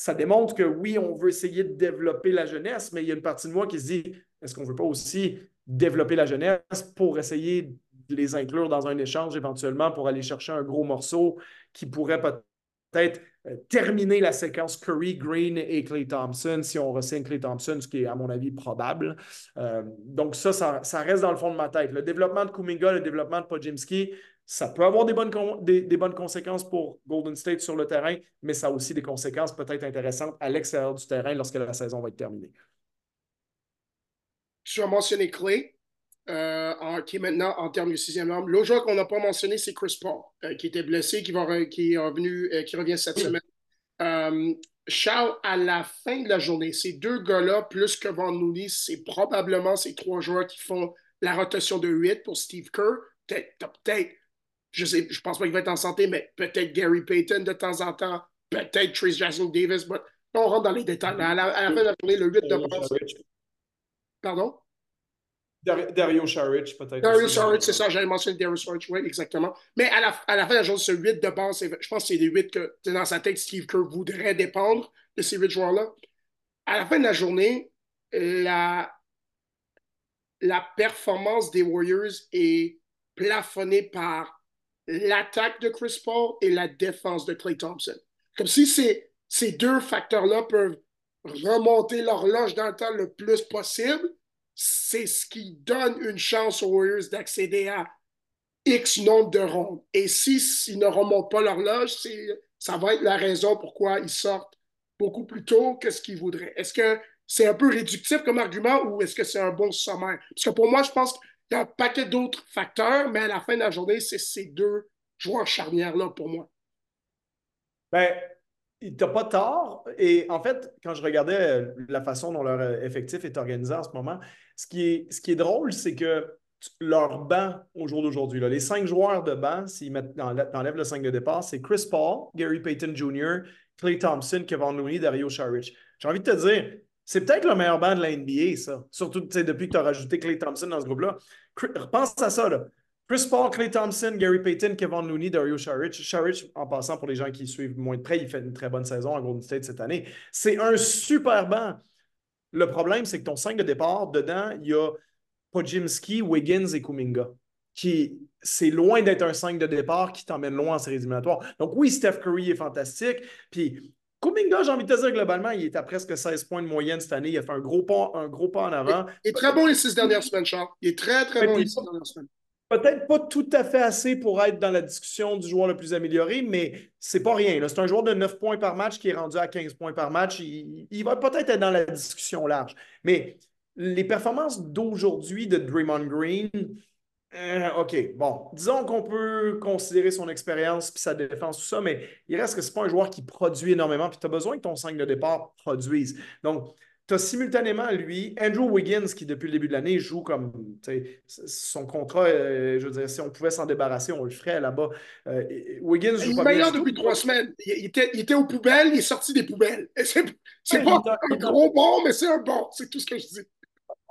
ça démontre que oui, on veut essayer de développer la jeunesse, mais il y a une partie de moi qui se dit est-ce qu'on ne veut pas aussi développer la jeunesse pour essayer de les inclure dans un échange éventuellement pour aller chercher un gros morceau qui pourrait peut-être euh, terminer la séquence Curry, Green et Clay Thompson si on ressigne Clay Thompson, ce qui est à mon avis probable. Euh, donc ça, ça, reste dans le fond de ma tête. Le développement de Kuminga, le développement de Pojimski, ça peut avoir des bonnes, des, des bonnes conséquences pour Golden State sur le terrain, mais ça a aussi des conséquences peut-être intéressantes à l'extérieur du terrain lorsque la saison va être terminée tu as mentionné Clay, euh, qui est maintenant en termes de sixième homme. L'autre joueur qu'on n'a pas mentionné, c'est Chris Paul, euh, qui était blessé, qui, va, qui, est revenu, euh, qui revient cette semaine. Charles, à la fin de la journée, ces deux gars-là, plus que Van Looney, c'est probablement ces trois joueurs qui font la rotation de 8 pour Steve Kerr. Peut-être, je sais, je pense pas qu'il va être en santé, mais peut-être Gary Payton de temps en temps, peut-être Trace Jackson Davis, mais on rentre dans les détails. À la, fin de la journée, le 8 de base, Pardon? Dario Saric, peut-être. Dario Saric, c'est ça, j'avais mentionné Dario Saric, oui, exactement. Mais à la, à la fin de la journée, ce 8 de base, je pense que c'est des 8 que dans sa tête, Steve Kerr voudrait dépendre de ces 8 joueurs-là. À la fin de la journée, la, la performance des Warriors est plafonnée par l'attaque de Chris Paul et la défense de Clay Thompson. Comme si c'est ces deux facteurs-là peuvent remonter l'horloge dans le temps le plus possible, c'est ce qui donne une chance aux Warriors d'accéder à X nombre de rondes. Et si s'ils ne remontent pas l'horloge, ça va être la raison pourquoi ils sortent beaucoup plus tôt que ce qu'ils voudraient. Est-ce que c'est un peu réductif comme argument ou est-ce que c'est un bon sommaire? Parce que pour moi, je pense qu'il y a un paquet d'autres facteurs, mais à la fin de la journée, c'est ces deux joueurs charnières-là pour moi. Ben, t'as pas tort. Et en fait, quand je regardais la façon dont leur effectif est organisé en ce moment, ce qui est, ce qui est drôle, c'est que leur banc au jour d'aujourd'hui, les cinq joueurs de banc, s'ils enlèvent le 5 de départ, c'est Chris Paul, Gary Payton Jr., Clay Thompson, Kevin Looney, Dario Saric. J'ai envie de te dire, c'est peut-être le meilleur banc de la NBA, ça. Surtout depuis que tu as rajouté Clay Thompson dans ce groupe-là. Pense à ça. Là. Chris Paul, Clay Thompson, Gary Payton, Kevin Looney, Dario Saric. Saric, en passant pour les gens qui suivent moins de près, il fait une très bonne saison à Golden State cette année. C'est un super banc. Le problème, c'est que ton 5 de départ, dedans, il y a Pojimski, Wiggins et Kuminga. Qui, c'est loin d'être un 5 de départ qui t'emmène loin en séries éliminatoires. Donc oui, Steph Curry est fantastique. Puis Kuminga, j'ai envie de te dire, globalement, il est à presque 16 points de moyenne cette année. Il a fait un gros pas, un gros pas en avant. Il est très bon les six dernières semaines, Charles. Il est très, très bon les six dernières semaines. Peut-être pas tout à fait assez pour être dans la discussion du joueur le plus amélioré, mais c'est pas rien. C'est un joueur de 9 points par match qui est rendu à 15 points par match. Il, va peut-être être dans la discussion large. Mais les performances d'aujourd'hui de Draymond Green, euh, OK, bon, disons qu'on peut considérer son expérience puis sa défense, tout ça, mais il reste que ce n'est pas un joueur qui produit énormément, puis tu as besoin que ton 5 de départ produise. Donc, tu as simultanément, lui, Andrew Wiggins, qui depuis le début de l'année joue comme son contrat, euh, je veux dire, si on pouvait s'en débarrasser, on le ferait là-bas. Euh, Wiggins joue il est depuis trois semaines. Il était, il était, aux poubelles, il est sorti des poubelles. C'est pas un gros bon, mais c'est un bon, c'est tout ce que je dis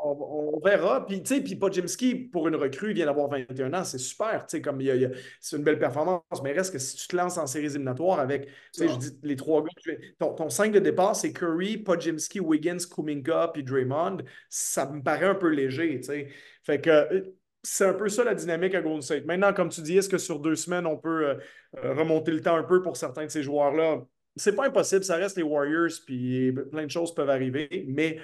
on, verra. Puis, tu sais, puis Podjimski, pour une recrue, il vient d'avoir 21 ans. C'est super, tu sais, comme il c'est une belle performance. Mais reste que si tu te lances en séries éliminatoires avec, tu sais, je dis les trois gars, ton, ton 5 de départ, c'est Curry, Podjimski, Wiggins, Kuminga, puis Draymond. Ça me paraît un peu léger, tu sais. Fait que euh, c'est un peu ça la dynamique à Golden State. Maintenant, comme tu dis, est-ce que sur deux semaines, on peut euh, euh, remonter le temps un peu pour certains de ces joueurs-là? C'est pas impossible, ça reste les Warriors, puis plein de choses peuvent arriver, mais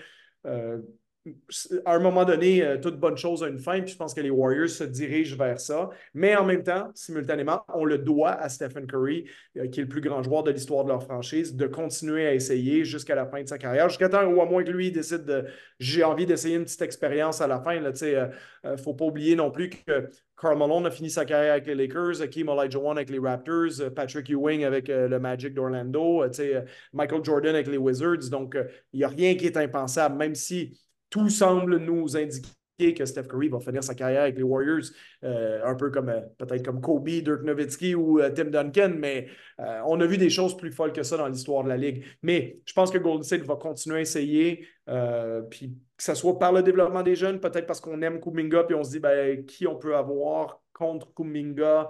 à un moment donné, euh, toute bonne chose a une fin, puis je pense que les Warriors se dirigent vers ça. Mais en même temps, simultanément, on le doit à Stephen Curry, euh, qui est le plus grand joueur de l'histoire de leur franchise, de continuer à essayer jusqu'à la fin de sa carrière, jusqu'à temps ou à moins que lui décide de j'ai envie d'essayer une petite expérience à la fin. Il ne euh, faut pas oublier non plus que Carl Malone a fini sa carrière avec les Lakers, Kim Olajuwon avec les Raptors, Patrick Ewing avec le Magic d'Orlando, Michael Jordan avec les Wizards. Donc, il n'y a rien qui est impensable, même si tout semble nous indiquer que Steph Curry va finir sa carrière avec les Warriors, euh, un peu comme euh, peut-être comme Kobe, Dirk Nowitzki ou euh, Tim Duncan, mais on a vu des choses plus folles que ça dans l'histoire de la Ligue. Mais je pense que Golden State va continuer à essayer, puis que ce soit par le développement des jeunes, peut-être parce qu'on aime Kuminga, puis on se dit ben, qui on peut avoir contre Kuminga?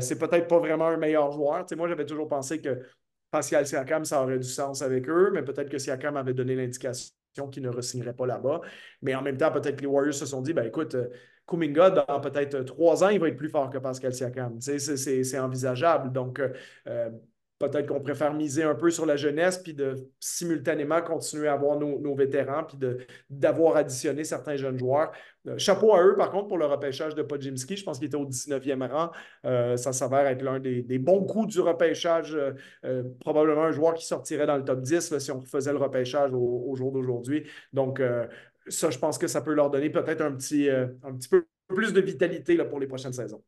c'est peut-être pas vraiment un meilleur joueur. moi, j'avais toujours pensé que Pascal Siakam, ça aurait du sens avec eux, mais peut-être que Siakam avait donné l'indication qui ne re pas là-bas. Mais en même temps, peut-être que les Warriors se sont dit, ben écoute, euh, Kuminga, dans peut-être trois ans, il va être plus fort que Pascal Siakam. C'est envisageable. Donc, euh, euh, peut-être qu'on préfère miser un peu sur la jeunesse, puis de simultanément continuer à avoir nos, vétérans, puis d'avoir additionné certains jeunes joueurs. Euh, chapeau à eux, par contre, pour le repêchage de Podjimski. Je pense qu'il était au 19e rang. Euh, ça s'avère être l'un des, bons coups du repêchage. Euh, probablement un joueur qui sortirait dans le top 10 si on faisait le repêchage au, jour d'aujourd'hui. Donc, ça, je pense que ça peut leur donner peut-être un petit, un petit peu plus de vitalité là, pour les prochaines saisons.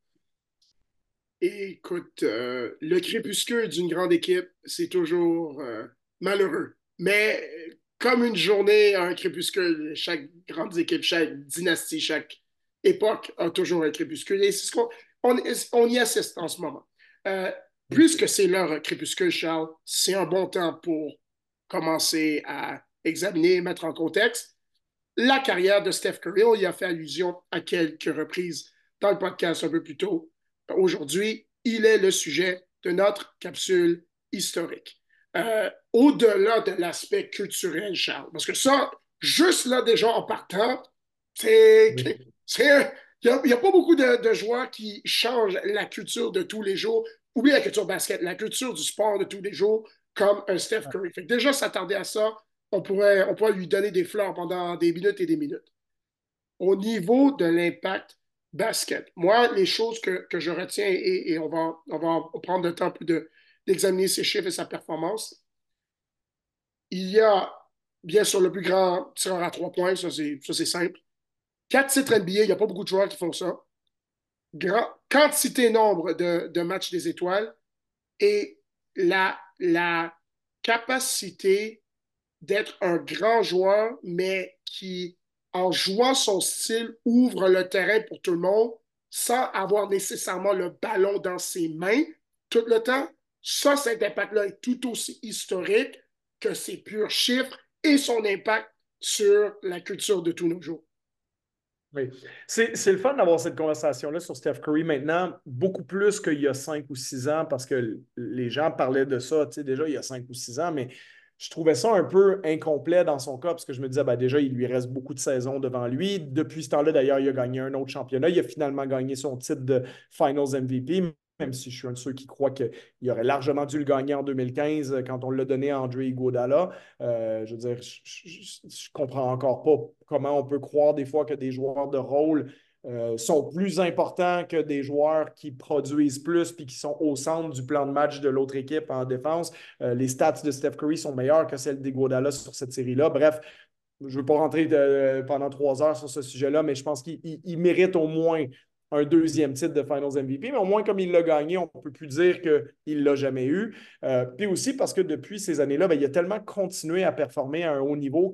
Écoute, euh, le crépuscule d'une grande équipe, c'est toujours euh, malheureux. Mais comme une journée, un crépuscule, chaque grande équipe, chaque dynastie, chaque époque a toujours un crépuscule. Et c'est ce qu'on on, y assiste en ce moment. Euh, puisque c'est leur crépuscule, Charles, c'est un bon temps pour commencer à examiner, mettre en contexte la carrière de Steph Curry. On y a fait allusion à quelques reprises dans le podcast un peu plus tôt aujourd'hui, il est le sujet de notre capsule historique. Euh, au-delà de l'aspect culturel, Charles, parce que ça, juste là, déjà en partant, c'est. Il n'y a, pas beaucoup de, joueurs qui changent la culture de tous les jours. Oublie la culture basket, la culture du sport de tous les jours, comme un Steph Curry. Fait déjà, s'attarder à ça, on pourrait, on pourrait lui donner des fleurs pendant des minutes et des minutes. Au niveau de l'impact basket, moi, les choses que, je retiens, et, on, va, prendre le temps d'examiner ses chiffres et sa performance, il y a bien sûr le plus grand tireur à trois points, ça c'est simple. Quatre titres NBA, il n'y a pas beaucoup de joueurs qui font ça. Grand, quantité nombre de, de matchs des étoiles et la capacité d'être un grand joueur, mais qui, en jouant son style, ouvre le terrain pour tout le monde sans avoir nécessairement le ballon dans ses mains tout le temps. Ça, cet impact-là est tout aussi historique que ses purs chiffres et son impact sur la culture de tous nos jours. Oui. C'est, le fun d'avoir cette conversation-là sur Steph Curry maintenant, beaucoup plus qu'il y a cinq ou six ans, parce que les gens parlaient de ça, déjà il y a cinq ou six ans, mais je trouvais ça un peu incomplet dans son cas, parce que je me disais, ben, déjà, il lui reste beaucoup de saisons devant lui. Depuis ce temps-là, d'ailleurs, il a gagné un autre championnat. Il a finalement gagné son titre de Finals MVP, même si je suis un de ceux qui croient qu'il aurait largement dû le gagner en 2015 euh, quand on l'a donné à André Iguodala. Euh, je veux dire, je ne comprends encore pas comment on peut croire des fois que des joueurs de rôle euh, sont plus importants que des joueurs qui produisent plus puis qui sont au centre du plan de match de l'autre équipe en défense. les stats de Steph Curry sont meilleures que celles d'Iguodala sur cette série-là. Bref, je ne veux pas rentrer pendant trois heures sur ce sujet-là, mais je pense qu'il mérite au moins un deuxième titre de Finals MVP, mais au moins comme il l'a gagné, on ne peut plus dire qu'il ne l'a jamais eu. Euh, puis aussi parce que depuis ces années-là, ben, il a tellement continué à performer à un haut niveau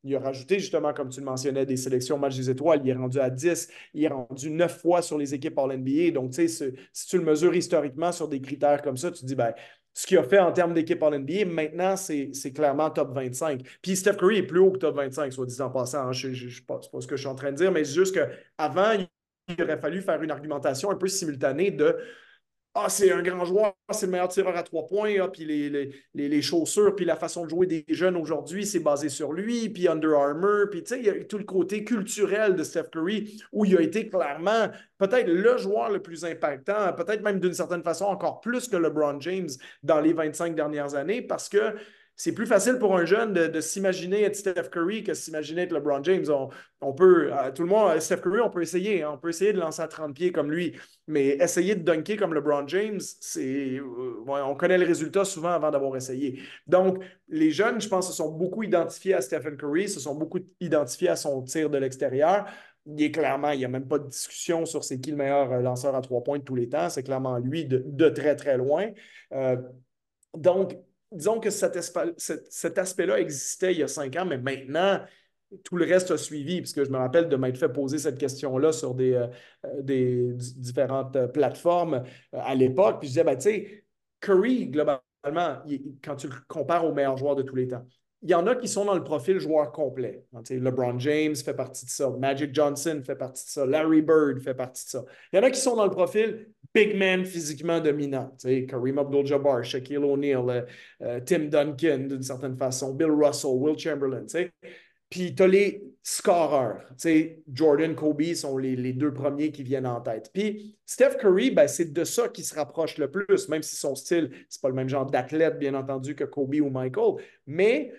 qu'il a rajouté, justement, comme tu le mentionnais, des sélections match des étoiles. Il est rendu à 10, il est rendu 9 fois sur les équipes All-NBA. Donc, tu sais, si tu le mesures historiquement sur des critères comme ça, tu te dis, ben, ce qu'il a fait en termes d'équipe All-NBA, maintenant, c'est clairement top 25. Puis Steph Curry est plus haut que top 25, soit dit en passant. Hein. Je ne sais pas, ce que je suis en train de dire, mais c'est juste qu'avant, il aurait fallu faire une argumentation un peu simultanée de ah, c'est un grand joueur, c'est le meilleur tireur à trois points, ah, puis les, les, chaussures, puis la façon de jouer des jeunes aujourd'hui, c'est basé sur lui, puis Under Armour, puis tu sais, il y a tout le côté culturel de Steph Curry, où il a été clairement peut-être le joueur le plus impactant, peut-être même d'une certaine façon encore plus que LeBron James dans les 25 dernières années, parce que c'est plus facile pour un jeune de, s'imaginer être Steph Curry que de s'imaginer être LeBron James. On, peut, euh, tout le monde, Steph Curry, on peut essayer. Hein. on peut essayer de lancer à 30 pieds comme lui. Mais essayer de dunker comme LeBron James, c'est, euh, on connaît le résultat souvent avant d'avoir essayé. Donc, les jeunes, je pense, se sont beaucoup identifiés à Stephen Curry, se sont beaucoup identifiés à son tir de l'extérieur. Il est clairement, il n'y a même pas de discussion sur c'est qui le meilleur euh, lanceur à trois points de tous les temps. C'est clairement lui de, très, très loin. donc, disons que cet, aspect-là existait il y a cinq ans, mais maintenant, tout le reste a suivi, puisque je me rappelle de m'être fait poser cette question-là sur des, euh, euh, différentes euh, plateformes à l'époque. Puis je disais, ben, tu sais, Curry, globalement, quand tu le compares aux meilleurs joueurs de tous les temps, il y en a qui sont dans le profil joueur complet. LeBron James fait partie de ça, Magic Johnson fait partie de ça, Larry Bird fait partie de ça. Il y en a qui sont dans le profil big man physiquement dominant. Kareem Abdul-Jabbar, Shaquille O'Neal, euh, euh, Tim Duncan d'une certaine façon, Bill Russell, Will Chamberlain. Puis tu as les scoreurs. Jordan, Kobe sont les, deux premiers qui viennent en tête. Puis Steph Curry, ben, c'est de ça qui se rapproche le plus, même si son style, c'est pas le même genre d'athlète, bien entendu, que Kobe ou Michael. Mais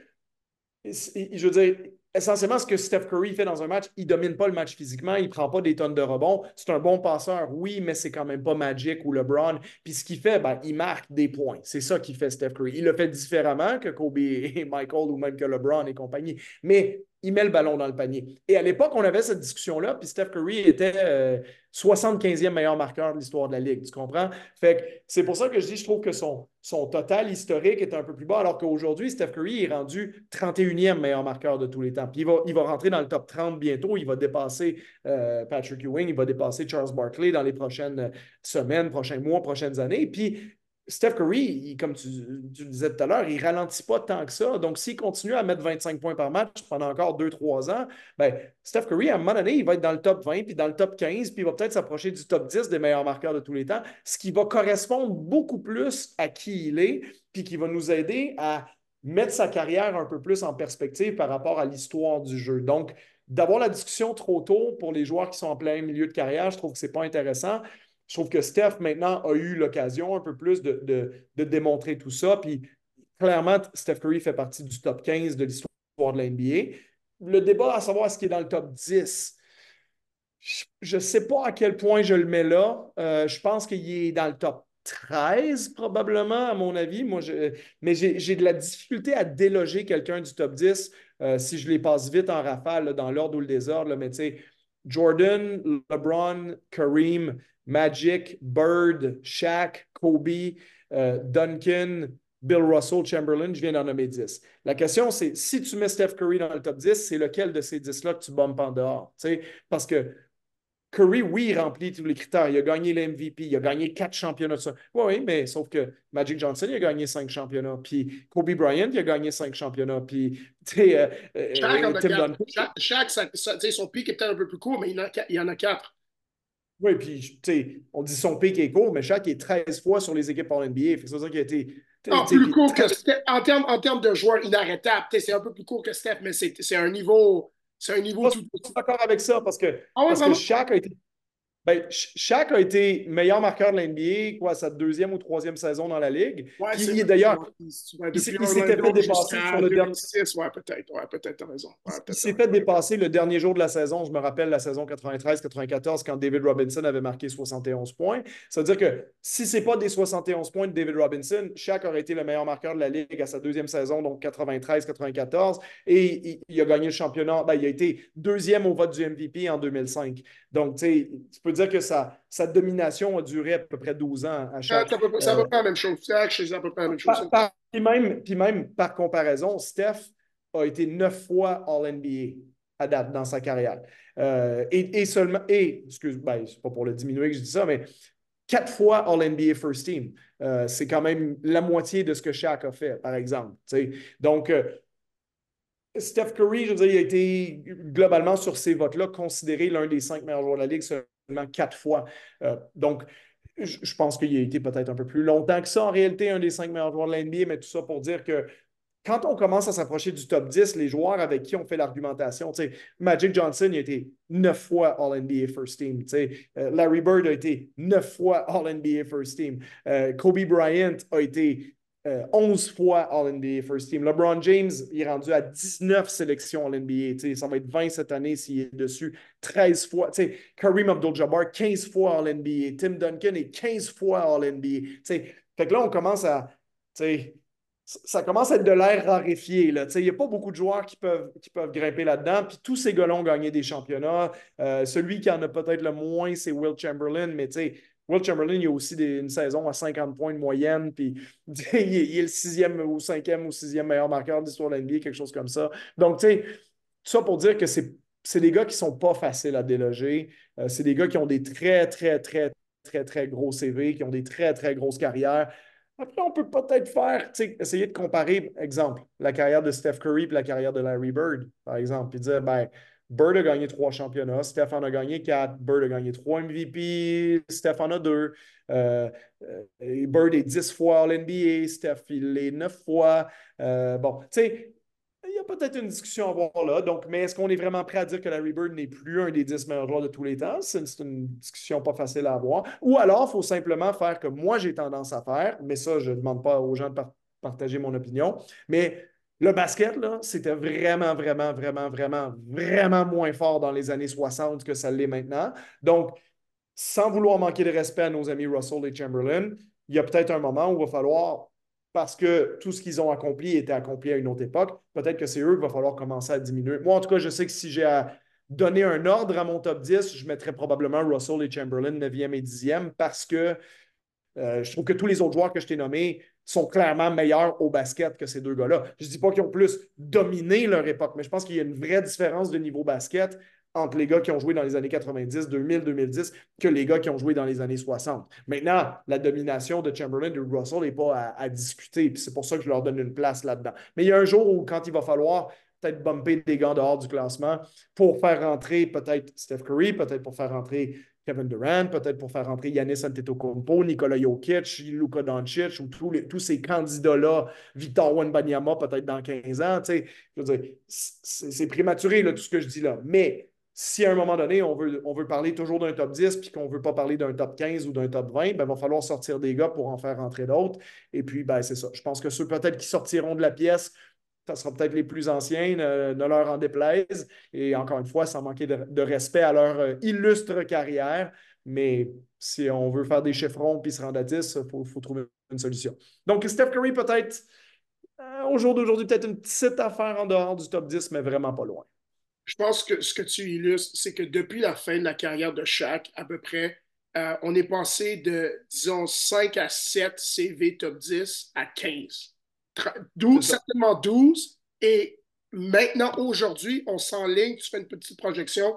je veux dire, essentiellement, ce que Steph Curry fait dans un match, il ne domine pas le match physiquement, il ne prend pas des tonnes de rebonds. C'est un bon passeur, oui, mais c'est quand même pas Magic ou LeBron. Puis ce qu'il fait, ben, il marque des points. C'est ça qui fait Steph Curry. Il le fait différemment que Kobe et Michael ou même que LeBron et compagnie. Mais il met le ballon dans le panier. Et à l'époque, on avait cette discussion-là, puis Steph Curry était 75e euh, meilleur marqueur de l'histoire de la Ligue, tu comprends? Fait que c'est pour ça que je dis, je trouve que son, son total historique est un peu plus bas, alors qu'aujourd'hui, Steph Curry est rendu 31e meilleur marqueur de tous les temps. Puis il va, il va rentrer dans le top 30 bientôt, il va dépasser euh, Patrick Ewing, il va dépasser Charles Barkley dans les prochaines semaines, prochains mois, prochaines années. Puis Steph Curry, comme tu, le disais tout à l'heure, il ne ralentit pas tant que ça. Donc, s'il continue à mettre 25 points par match pendant encore 2-3 ans, ben, Steph Curry, à un moment donné, il va être dans le top 20, puis dans le top 15, puis il va peut-être s'approcher du top 10 des meilleurs marqueurs de tous les temps, ce qui va correspondre beaucoup plus à qui il est, puis qui va nous aider à mettre sa carrière un peu plus en perspective par rapport à l'histoire du jeu. Donc, d'avoir la discussion trop tôt pour les joueurs qui sont en plein milieu de carrière, je trouve que ce n'est pas intéressant. Je trouve que Steph, maintenant, a eu l'occasion un peu plus de, démontrer tout ça. Puis, clairement, Steph Curry fait partie du top 15 de l'histoire de la NBA. Le débat à savoir ce qui est dans le top 10, je ne sais pas à quel point je le mets là. Euh, je pense qu'il est dans le top 13, probablement, à mon avis. Moi, mais j'ai de la difficulté à déloger quelqu'un du top 10 euh, si je les passe vite en rafale, dans l'ordre ou le désordre. mais tu sais, Jordan, LeBron, Kareem, Magic, Bird, Shaq, Kobe, euh, Duncan, Bill Russell, Chamberlain, je viens d'en nommer 10. La question, c'est si tu mets Steph Curry dans le top 10, c'est lequel de ces 10-là que tu bombes en dehors? Parce que Curry, oui, il remplit tous les critères. Il a gagné l'MVP, il a gagné quatre championnats. Oui, oui, mais sauf que Magic Johnson, il a gagné cinq championnats. Puis Kobe Bryant, il a gagné cinq championnats. Puis, tu sais, euh, euh, Tim Duncan. Chaque, son pic est peut-être un peu plus court, mais il, y en a quatre. Oui, puis, tu sais, on dit son pic est court, mais chaque est 13 fois sur les équipes en NBA. C'est ça qui a été. En, plus court que en, termes, en termes de joueurs inarrêtables, c'est un peu plus court que Steph, mais c'est un niveau c'est un niveau. Je suis d'accord avec ça parce que, ah parce que Shaq a été. Ben, Shaq a été meilleur marqueur de l'NBA, quoi, sa deuxième ou troisième saison dans la Ligue. Ouais, il, d'ailleurs, il, s'était fait dépasser sur le dernier. Ouais, peut-être, ouais, peut-être, raison. il s'est fait dépasser le dernier jour de la saison. Je me rappelle la saison 93-94 quand David Robinson avait marqué 71 points. Ça veut dire que si ce n'est pas des 71 points de David Robinson, Shaq aurait été le meilleur marqueur de la Ligue à sa deuxième saison, donc 93-94. Et il, a gagné le championnat. Ben, il a été deuxième au vote du MVP en 2005. Donc, tu sais, tu peux dire que sa, sa, domination a duré à peu près 12 ans à chaque. C'est à peu près la même chose. C'est à peu près la même chose. puis, même, puis même, par comparaison, Steph a été neuf fois All-NBA à date dans sa carrière. Euh, et, et, seulement, et, excuse, ben, c'est pas pour le diminuer que je dis ça, mais quatre fois All-NBA First Team. Euh, c'est quand même la moitié de ce que Shaq a fait, par exemple. Donc, euh, Steph Curry, je veux dire, il a été globalement sur ces votes-là considéré l'un des cinq meilleurs joueurs de la Ligue quatre fois. Euh, donc, je, pense qu'il a été peut-être un peu plus longtemps que ça, en réalité, un des cinq meilleurs joueurs de la NBA, mais tout ça pour dire que quand on commence à s'approcher du top 10, les joueurs avec qui on fait l'argumentation, Magic Johnson il a été neuf fois All-NBA First Team. Euh, Larry Bird a été neuf fois All-NBA First Team. Euh, Kobe Bryant a été 11 euh, fois All-NBA First Team. LeBron James est rendu à 19 sélections All-NBA. Ça va être 20 cette année s'il est dessus. 13 fois. Kareem Abdul-Jabbar, 15 fois All-NBA. Tim Duncan est 15 fois All-NBA. Fait que là, on commence à. Ça commence à être de l'air raréfié. Il n'y a pas beaucoup de joueurs qui peuvent, qui peuvent grimper là-dedans. Puis tous ces gars-là ont gagné des championnats. Euh, celui qui en a peut-être le moins, c'est Will Chamberlain. Mais tu sais, Will Chamberlain, il a aussi une saison à 50 points de moyenne, puis il, est le sixième ou cinquième ou sixième meilleur marqueur d'histoire de l'NBA, quelque chose comme ça. Donc, tu sais, ça pour dire que c'est des gars qui ne sont pas faciles à déloger. Euh, c'est des gars qui ont des très, très, très, très, très gros CV, qui ont des très, très grosses carrières. Après, on peut peut-être faire, essayer de comparer, exemple, la carrière de Steph Curry et la carrière de Larry Bird, par exemple, puis dire, ben, Bird a gagné trois championnats, Stéphane a gagné quatre, Bird a gagné trois MVP, Stéphane a deux. Euh, euh, Bird est dix fois All-NBA, Steph, il est neuf fois. Euh, bon, tu sais, il y a peut-être une discussion à avoir là. Donc, mais est-ce qu'on est vraiment prêt à dire que Larry Bird n'est plus un des dix meilleurs joueurs de tous les temps? C'est une discussion pas facile à avoir. Ou alors, il faut simplement faire comme moi j'ai tendance à faire, mais ça, je ne demande pas aux gens de partager mon opinion. Mais le basket, c'était vraiment, vraiment, vraiment, vraiment, vraiment moins fort dans les années 60 que ça l'est maintenant. Donc, sans vouloir manquer de respect à nos amis Russell et Chamberlain, il y a peut-être un moment où il va falloir, parce que tout ce qu'ils ont accompli était accompli à une autre époque, peut-être que c'est eux qu'il va falloir commencer à diminuer. Moi, en tout cas, je sais que si j'ai à donner un ordre à mon top 10, je mettrais probablement Russell et Chamberlain 9e et 10e parce que euh, je trouve que tous les autres joueurs que je t'ai nommés sont clairement meilleurs au basket que ces deux gars-là. Je ne dis pas qu'ils ont plus dominé leur époque, mais je pense qu'il y a une vraie différence de niveau basket entre les gars qui ont joué dans les années 90, 2000, 2010 que les gars qui ont joué dans les années 60. Maintenant, la domination de Chamberlain de Russell n'est pas à, discuter, puis c'est pour ça que je leur donne une place là-dedans. Mais il y a un jour où, quand il va falloir peut-être bumper des gars dehors du classement pour faire rentrer peut-être Steph Curry, peut-être pour faire rentrer Kevin Durant, peut-être pour faire rentrer Yanis Antetokounmpo, Nikola Jokic, Luka Doncic ou tous, tous ces candidats-là, Victor Wenbanyama peut-être dans 15 ans. Je veux dire, c'est prématuré là, tout ce que je dis là. Mais si à un moment donné, on veut, on veut parler toujours d'un top 10 puis qu'on ne veut pas parler d'un top 15 ou d'un top 20, il ben, va falloir sortir des gars pour en faire entrer d'autres. Et puis, ben, c'est ça. Je pense que ceux peut-être qui sortiront de la pièce, ça sera peut-être les plus anciens, ne, leur en déplaise. Et encore une fois, sans manquer de, respect à leur euh, illustre carrière. Mais si on veut faire des chiffrons puis se rendre à 10, il faut, trouver une solution. Donc, Steph Curry, peut-être, euh, au jour d'aujourd'hui, peut-être une petite affaire en dehors du top 10, mais vraiment pas loin. Je pense que ce que tu illustres, c'est que depuis la fin de la carrière de Shaq, à peu près, euh, on est passé de, disons, 5 à 7 CV top 10 à 15. 12, certainement 12. Et maintenant, aujourd'hui, on s'enligne, tu fais une petite projection,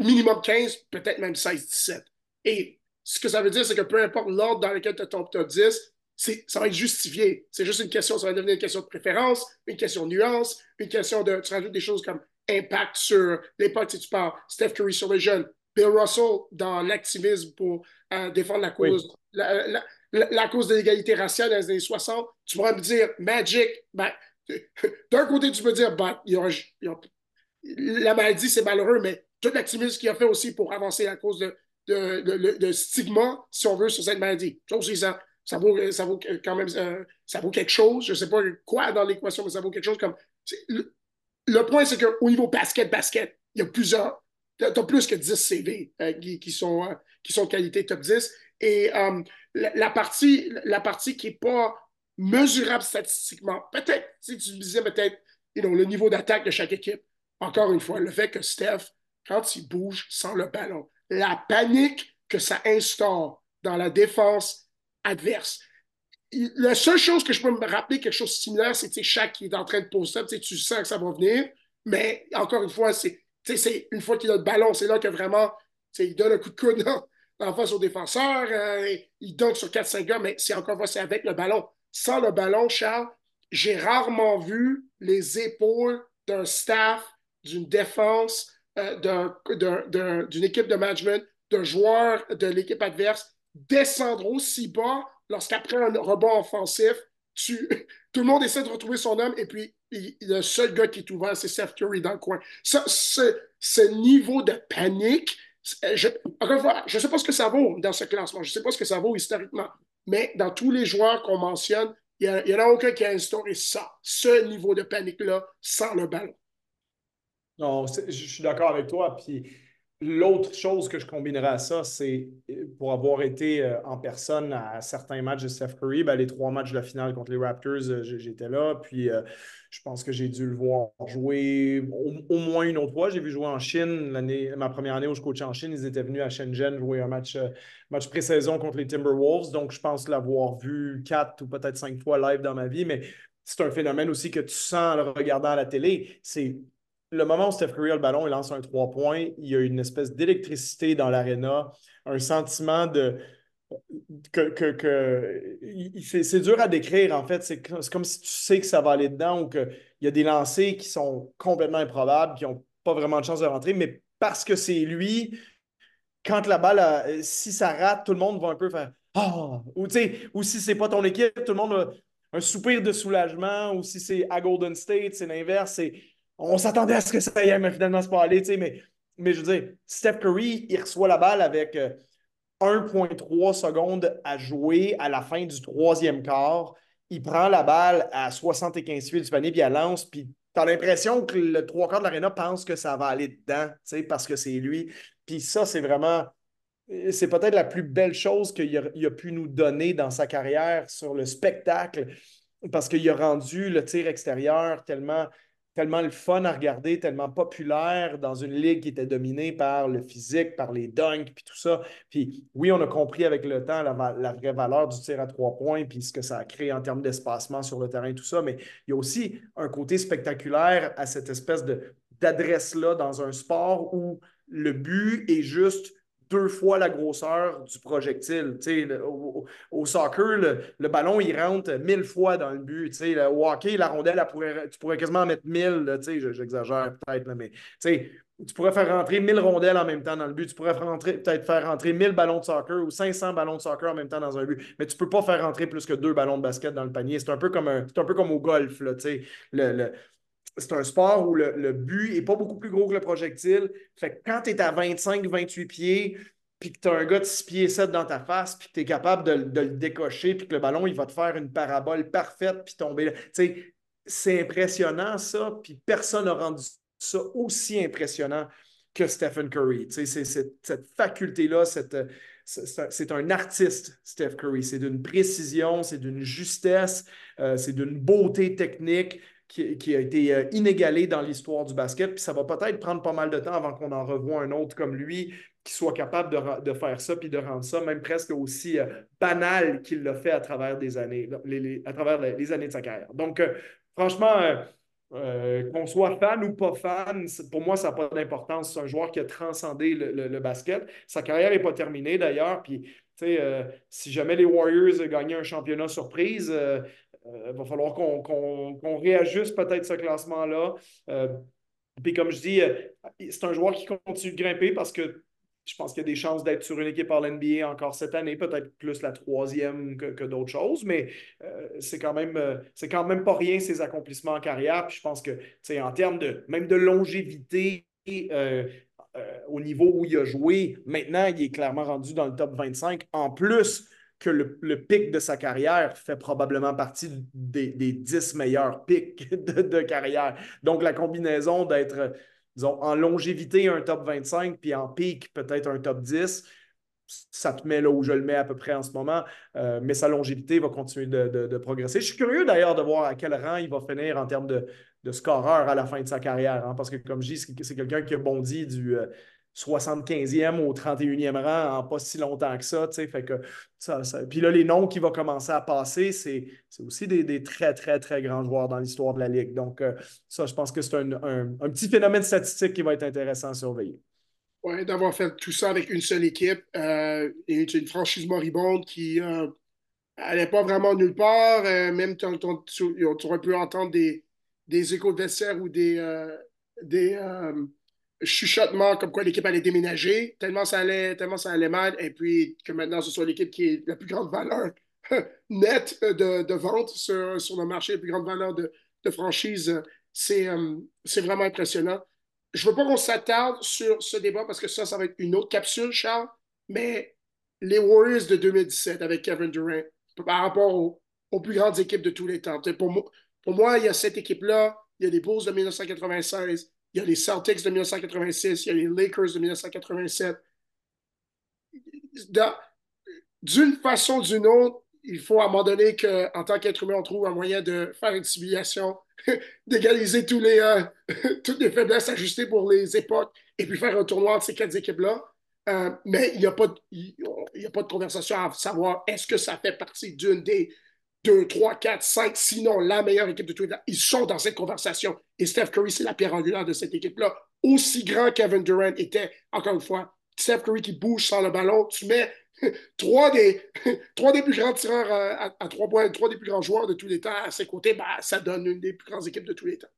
minimum 15, peut-être même 16, 17. Et ce que ça veut dire, c'est que peu importe l'ordre dans lequel tu tombes top 10, ça va être justifié. C'est juste une question, ça va devenir une question de préférence, une question de nuance, une question de. Tu rajoutes des choses comme impact sur l'époque, si tu parles Steph Curry sur les jeunes, Bill Russell dans l'activisme pour euh, défendre la cause, la, cause de l'égalité raciale dans les années 60, tu pourrais me dire Magic, ben, d'un côté, tu peux dire ben, la maladie, c'est malheureux, mais tout l'activisme qu'il a fait aussi pour avancer la cause de, de, stigma, si on veut, sur cette maladie. Ça aussi, ça, ça, vaut, ça vaut quand même euh, vaut quelque chose. Je ne sais pas quoi dans l'équation, mais ça vaut quelque chose comme. Le, point, c'est qu'au niveau basket-basket, il y a plusieurs. Tu as plus que 10 CV euh, qui, sont, euh, qui sont qualité top 10. Et la, partie, la partie qui n'est pas mesurable statistiquement, peut-être, si tu disais peut-être le niveau d'attaque de chaque équipe, encore une fois, le fait que Steph, quand il bouge sans le ballon, la panique que ça instaure dans la défense adverse. La seule chose que je peux me rappeler, quelque chose de similaire, c'est chaque qui est en train de poser ça, tu sens que ça va venir, mais encore une fois, c'est une fois qu'il a le ballon, c'est là que vraiment il donne un coup de coude en face au défenseur, euh, il donne sur 4-5 gars, mais c'est encore c'est avec le ballon. Sans le ballon, Charles, j'ai rarement vu les épaules d'un staff, d'une défense, euh, d'une équipe de management, d'un joueur de l'équipe adverse descendre aussi bas lorsqu'après un rebond offensif, tout le monde essaie de retrouver son homme et puis le seul gars qui est ouvert, c'est Seth Curry dans le coin. Ce, niveau de panique, je, je ne sais pas ce que ça vaut dans ce classement, je ne sais pas ce que ça vaut historiquement, mais dans tous les joueurs qu'on mentionne, il n'y en a aucun qui a instauré ça, ce niveau de panique-là, sans le ballon. Non, je suis d'accord avec toi. Puis L'autre chose que je combinerais à ça, c'est euh, pour avoir été euh, en personne à certains matchs de Steph Curry, ben, les trois matchs de la finale contre les Raptors, euh, j'étais là. Puis je pense que j'ai dû le voir jouer au, moins une autre fois. J'ai vu jouer en Chine ma première année où je coachais en Chine. Ils étaient venus à Shenzhen jouer un match, match pré-saison contre les Timberwolves. Donc je pense l'avoir vu quatre ou peut-être cinq fois live dans ma vie. Mais c'est un phénomène aussi que tu sens en le regardant à la télé. C'est le moment où Steph Curry a le ballon, il lance un trois points, il y a une espèce d'électricité dans l'aréna, un sentiment de. que, c'est dur à décrire, en fait. C'est comme si tu sais que ça va aller dedans ou qu'il y a des lancers qui sont complètement improbables, qui n'ont pas vraiment de chance de rentrer, mais parce que c'est lui, quand la balle, si ça rate, tout le monde va un peu faire Ah! Ou, ou si c'est pas ton équipe, tout le monde a un soupir de soulagement, ou si c'est à Golden State, c'est l'inverse, c'est on s'attendait à ce que ça aille, mais finalement, c'est pas allé. Mais, mais je veux dire, Steph Curry, il reçoit la balle avec 1,3 euh, secondes à jouer à la fin du troisième quart. Il prend la balle à 75 pieds du panier, puis il lance, puis tu as l'impression que le trois quarts de l'aréna pense que ça va aller dedans, parce que c'est lui. Puis ça, c'est vraiment. C'est peut-être la plus belle chose qu'il a, pu nous donner dans sa carrière sur le spectacle, parce qu'il a rendu le tir extérieur tellement tellement le fun à regarder, tellement populaire dans une ligue qui était dominée par le physique, par les dunks, puis tout ça. Puis oui, on a compris avec le temps la, vraie valeur du tir à trois points, puis ce que ça a créé en termes d'espacement sur le terrain, tout ça. Mais il y a aussi un côté spectaculaire à cette espèce d'adresse-là dans un sport où le but est juste deux fois la grosseur du projectile. au, au, soccer, le, ballon, il rentre mille fois dans le but. Le hockey, la rondelle, tu pourrais quasiment en mettre mille. J'exagère peut-être, mais tu pourrais faire rentrer mille rondelles en même temps dans le but. Tu pourrais peut-être faire rentrer mille ballons de soccer ou 500 ballons de soccer en même temps dans un but. Mais tu ne peux pas faire rentrer plus que deux ballons de basket dans le panier. C'est un peu comme, un, un peu comme au golf. Là, le, le c'est un sport où le, but n'est pas beaucoup plus gros que le projectile. Fait que quand tu es à 25-28 pieds, puis que tu as un gars de 6 pieds 7 dans ta face, puis que tu es capable de, le décocher, puis que le ballon, il va te faire une parabole parfaite, puis tomber là. C'est impressionnant, ça, puis personne n'a rendu ça aussi impressionnant que Stephen Curry. Sais, cette faculté-là, c'est un artiste, Steph Curry. C'est d'une précision, c'est d'une justesse, euh, c'est d'une beauté technique qui, a été euh, inégalée dans l'histoire du basket. Puis ça va peut-être prendre pas mal de temps avant qu'on en revoie un autre comme lui qui soit capable de, faire ça puis de rendre ça même presque aussi euh, banal qu'il l'a fait à travers des années, à travers les, années de sa carrière. Donc, franchement, euh, qu'on soit fan ou pas fan, pour moi, ça n'a pas d'importance. C'est un joueur qui a transcendé le, basket. Sa carrière n'est pas terminée d'ailleurs. Puis, euh, si jamais les Warriors gagnaient un championnat surprise, il euh, va falloir qu'on réajuste peut-être ce classement-là. puis, comme je dis, c'est un joueur qui continue de grimper parce que je pense qu'il y a des chances d'être sur une équipe à l'NBA encore cette année, peut-être plus la troisième que, d'autres choses, mais euh, c'est quand même euh, quand même pas rien ses accomplissements en carrière. Puis je pense que en termes de même de longévité euh, au niveau où il a joué, maintenant il est clairement rendu dans le top 25. En plus que le, pic de sa carrière fait probablement partie des, des 10 meilleurs pics de carrière. Donc la combinaison d'être disons, en longévité, un top 25, puis en pic, peut-être un top 10. Ça te met là où je le mets à peu près en ce moment, euh, mais sa longévité va continuer de, progresser. Je suis curieux d'ailleurs de voir à quel rang il va finir en termes de, scoreur à la fin de sa carrière, hein, parce que comme je dis, c'est quelqu'un qui a bondi du, euh, 75e au 31e rang en pas si longtemps que ça. Fait que ça, Puis là, les noms qui vont commencer à passer, c'est aussi des, très, très, très grands joueurs dans l'histoire de la Ligue. Donc, euh, ça, je pense que c'est un, petit phénomène statistique qui va être intéressant à surveiller. Oui, d'avoir fait tout ça avec une seule équipe euh, et une franchise moribonde qui n'allait euh, pas vraiment nulle part. même tu, aurais pu entendre des, des échos de ou des, des chuchotement comme quoi l'équipe allait déménager, tellement ça allait, tellement ça allait mal, et puis que maintenant ce soit l'équipe qui est la plus grande valeur nette de, vente sur, sur, le marché, la plus grande valeur de, franchise, c'est euh, vraiment impressionnant. Je ne veux pas qu'on s'attarde sur ce débat parce que ça, ça va être une autre capsule, Charles, mais les Warriors de 2017 avec Kevin Durant par rapport aux, plus grandes équipes de tous les temps. Pour moi, pour moi, il y a cette équipe-là, il y a les Bulls de 1996, il y a les Celtics de 1986, il y a les Lakers de 1987. D'une façon ou d'une autre, il faut à un moment donné qu'en tant qu'être humain, on trouve un moyen de faire une civilisation, d'égaliser tous les, euh, toutes les faiblesses ajustées pour les époques et puis faire un tournoi entre ces quatre équipes-là. Euh, mais il n'y a, a pas de conversation à savoir est-ce que ça fait partie d'une des 2, 3, 4, 5, sinon la meilleure équipe de tous les temps. Ils sont dans cette conversation. Et Steph Curry, c'est la pierre angulaire de cette équipe-là. Aussi grand Kevin Durant était, encore une fois, Steph Curry qui bouge sans le ballon, tu mets trois des, trois des plus grands tireurs euh, à, trois points, trois des plus grands joueurs de tous les temps à ses côtés, bah, ça donne une des plus grandes équipes de tous les temps.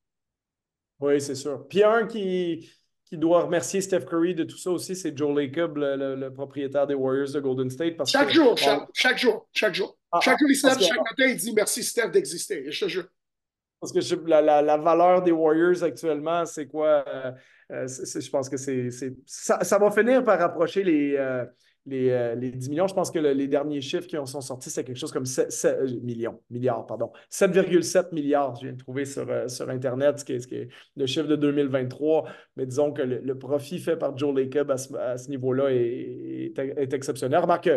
Oui, c'est sûr. Puis un qui, qui doit remercier Steph Curry de tout ça aussi, c'est Joe Lacob, le, propriétaire des Warriors de Golden State. Parce chaque, jour, chaque, jour, chaque jour, ah, chaque jour. il chaque matin, il dit merci Steph d'exister. Je te jure. Parce que la, la, valeur des Warriors actuellement, c'est quoi? Euh, euh, je pense que c'est ça, ça, va finir par rapprocher les, euh, les, 10 euh, millions. Je pense que les derniers chiffres qui sont sortis, c'est quelque chose comme 7, euh, millions, milliards, pardon. 7,7 milliards, je viens de trouver sur, sur Internet, ce qui, est, le chiffre de 2023. Mais disons que le, profit fait par Joe Lacob à ce, niveau-là est, est, exceptionnel. Remarque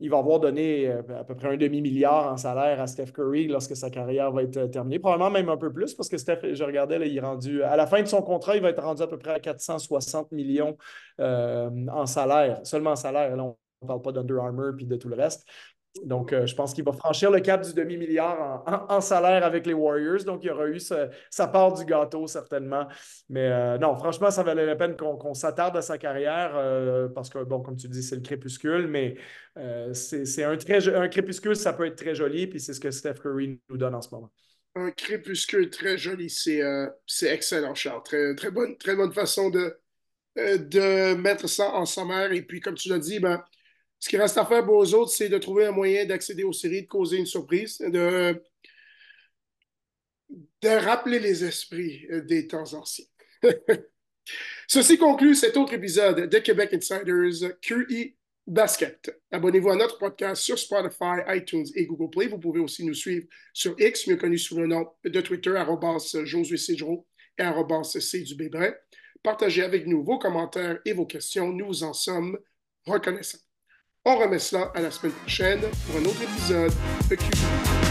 il va avoir donné à peu près un demi-milliard en salaire à Steph Curry lorsque sa carrière va être terminée. Probablement même un peu plus parce que Steph, je regardais, il est rendu, à la fin de son contrat, il va être rendu à peu près à 460 millions en salaire, seulement en salaire. Là, on ne parle pas d'Under Armour puis de tout le reste. Donc, euh, je pense qu'il va franchir le cap du demi-milliard en, salaire avec les Warriors. Donc, il aura eu sa part du gâteau, certainement. Mais euh, non, franchement, ça valait la peine qu'on s'attarde à sa carrière euh, parce que, bon, comme tu dis, c'est le crépuscule, mais c'est un, crépuscule, ça peut être très joli, puis c'est ce que Steph Curry nous donne en ce moment. Un crépuscule très joli, c'est excellent, Charles. Très, très, bonne, très bonne façon de, de mettre ça en sommaire. Et puis, comme tu l'as dit, ben, ce qui reste à faire pour eux autres, c'est de trouver un moyen d'accéder aux séries, de causer une surprise, de, rappeler les esprits des temps anciens. Ceci conclut cet autre épisode de Québec Insiders QI Basket. Abonnez-vous à notre podcast sur Spotify, iTunes et Google Play. Vous pouvez aussi nous suivre sur X, mieux connu sous le nom de Twitter, Josué Cédro et C du. Partagez avec nous vos commentaires et vos questions. Nous vous en sommes reconnaissants. On remet cela à la semaine prochaine pour un autre épisode de QI.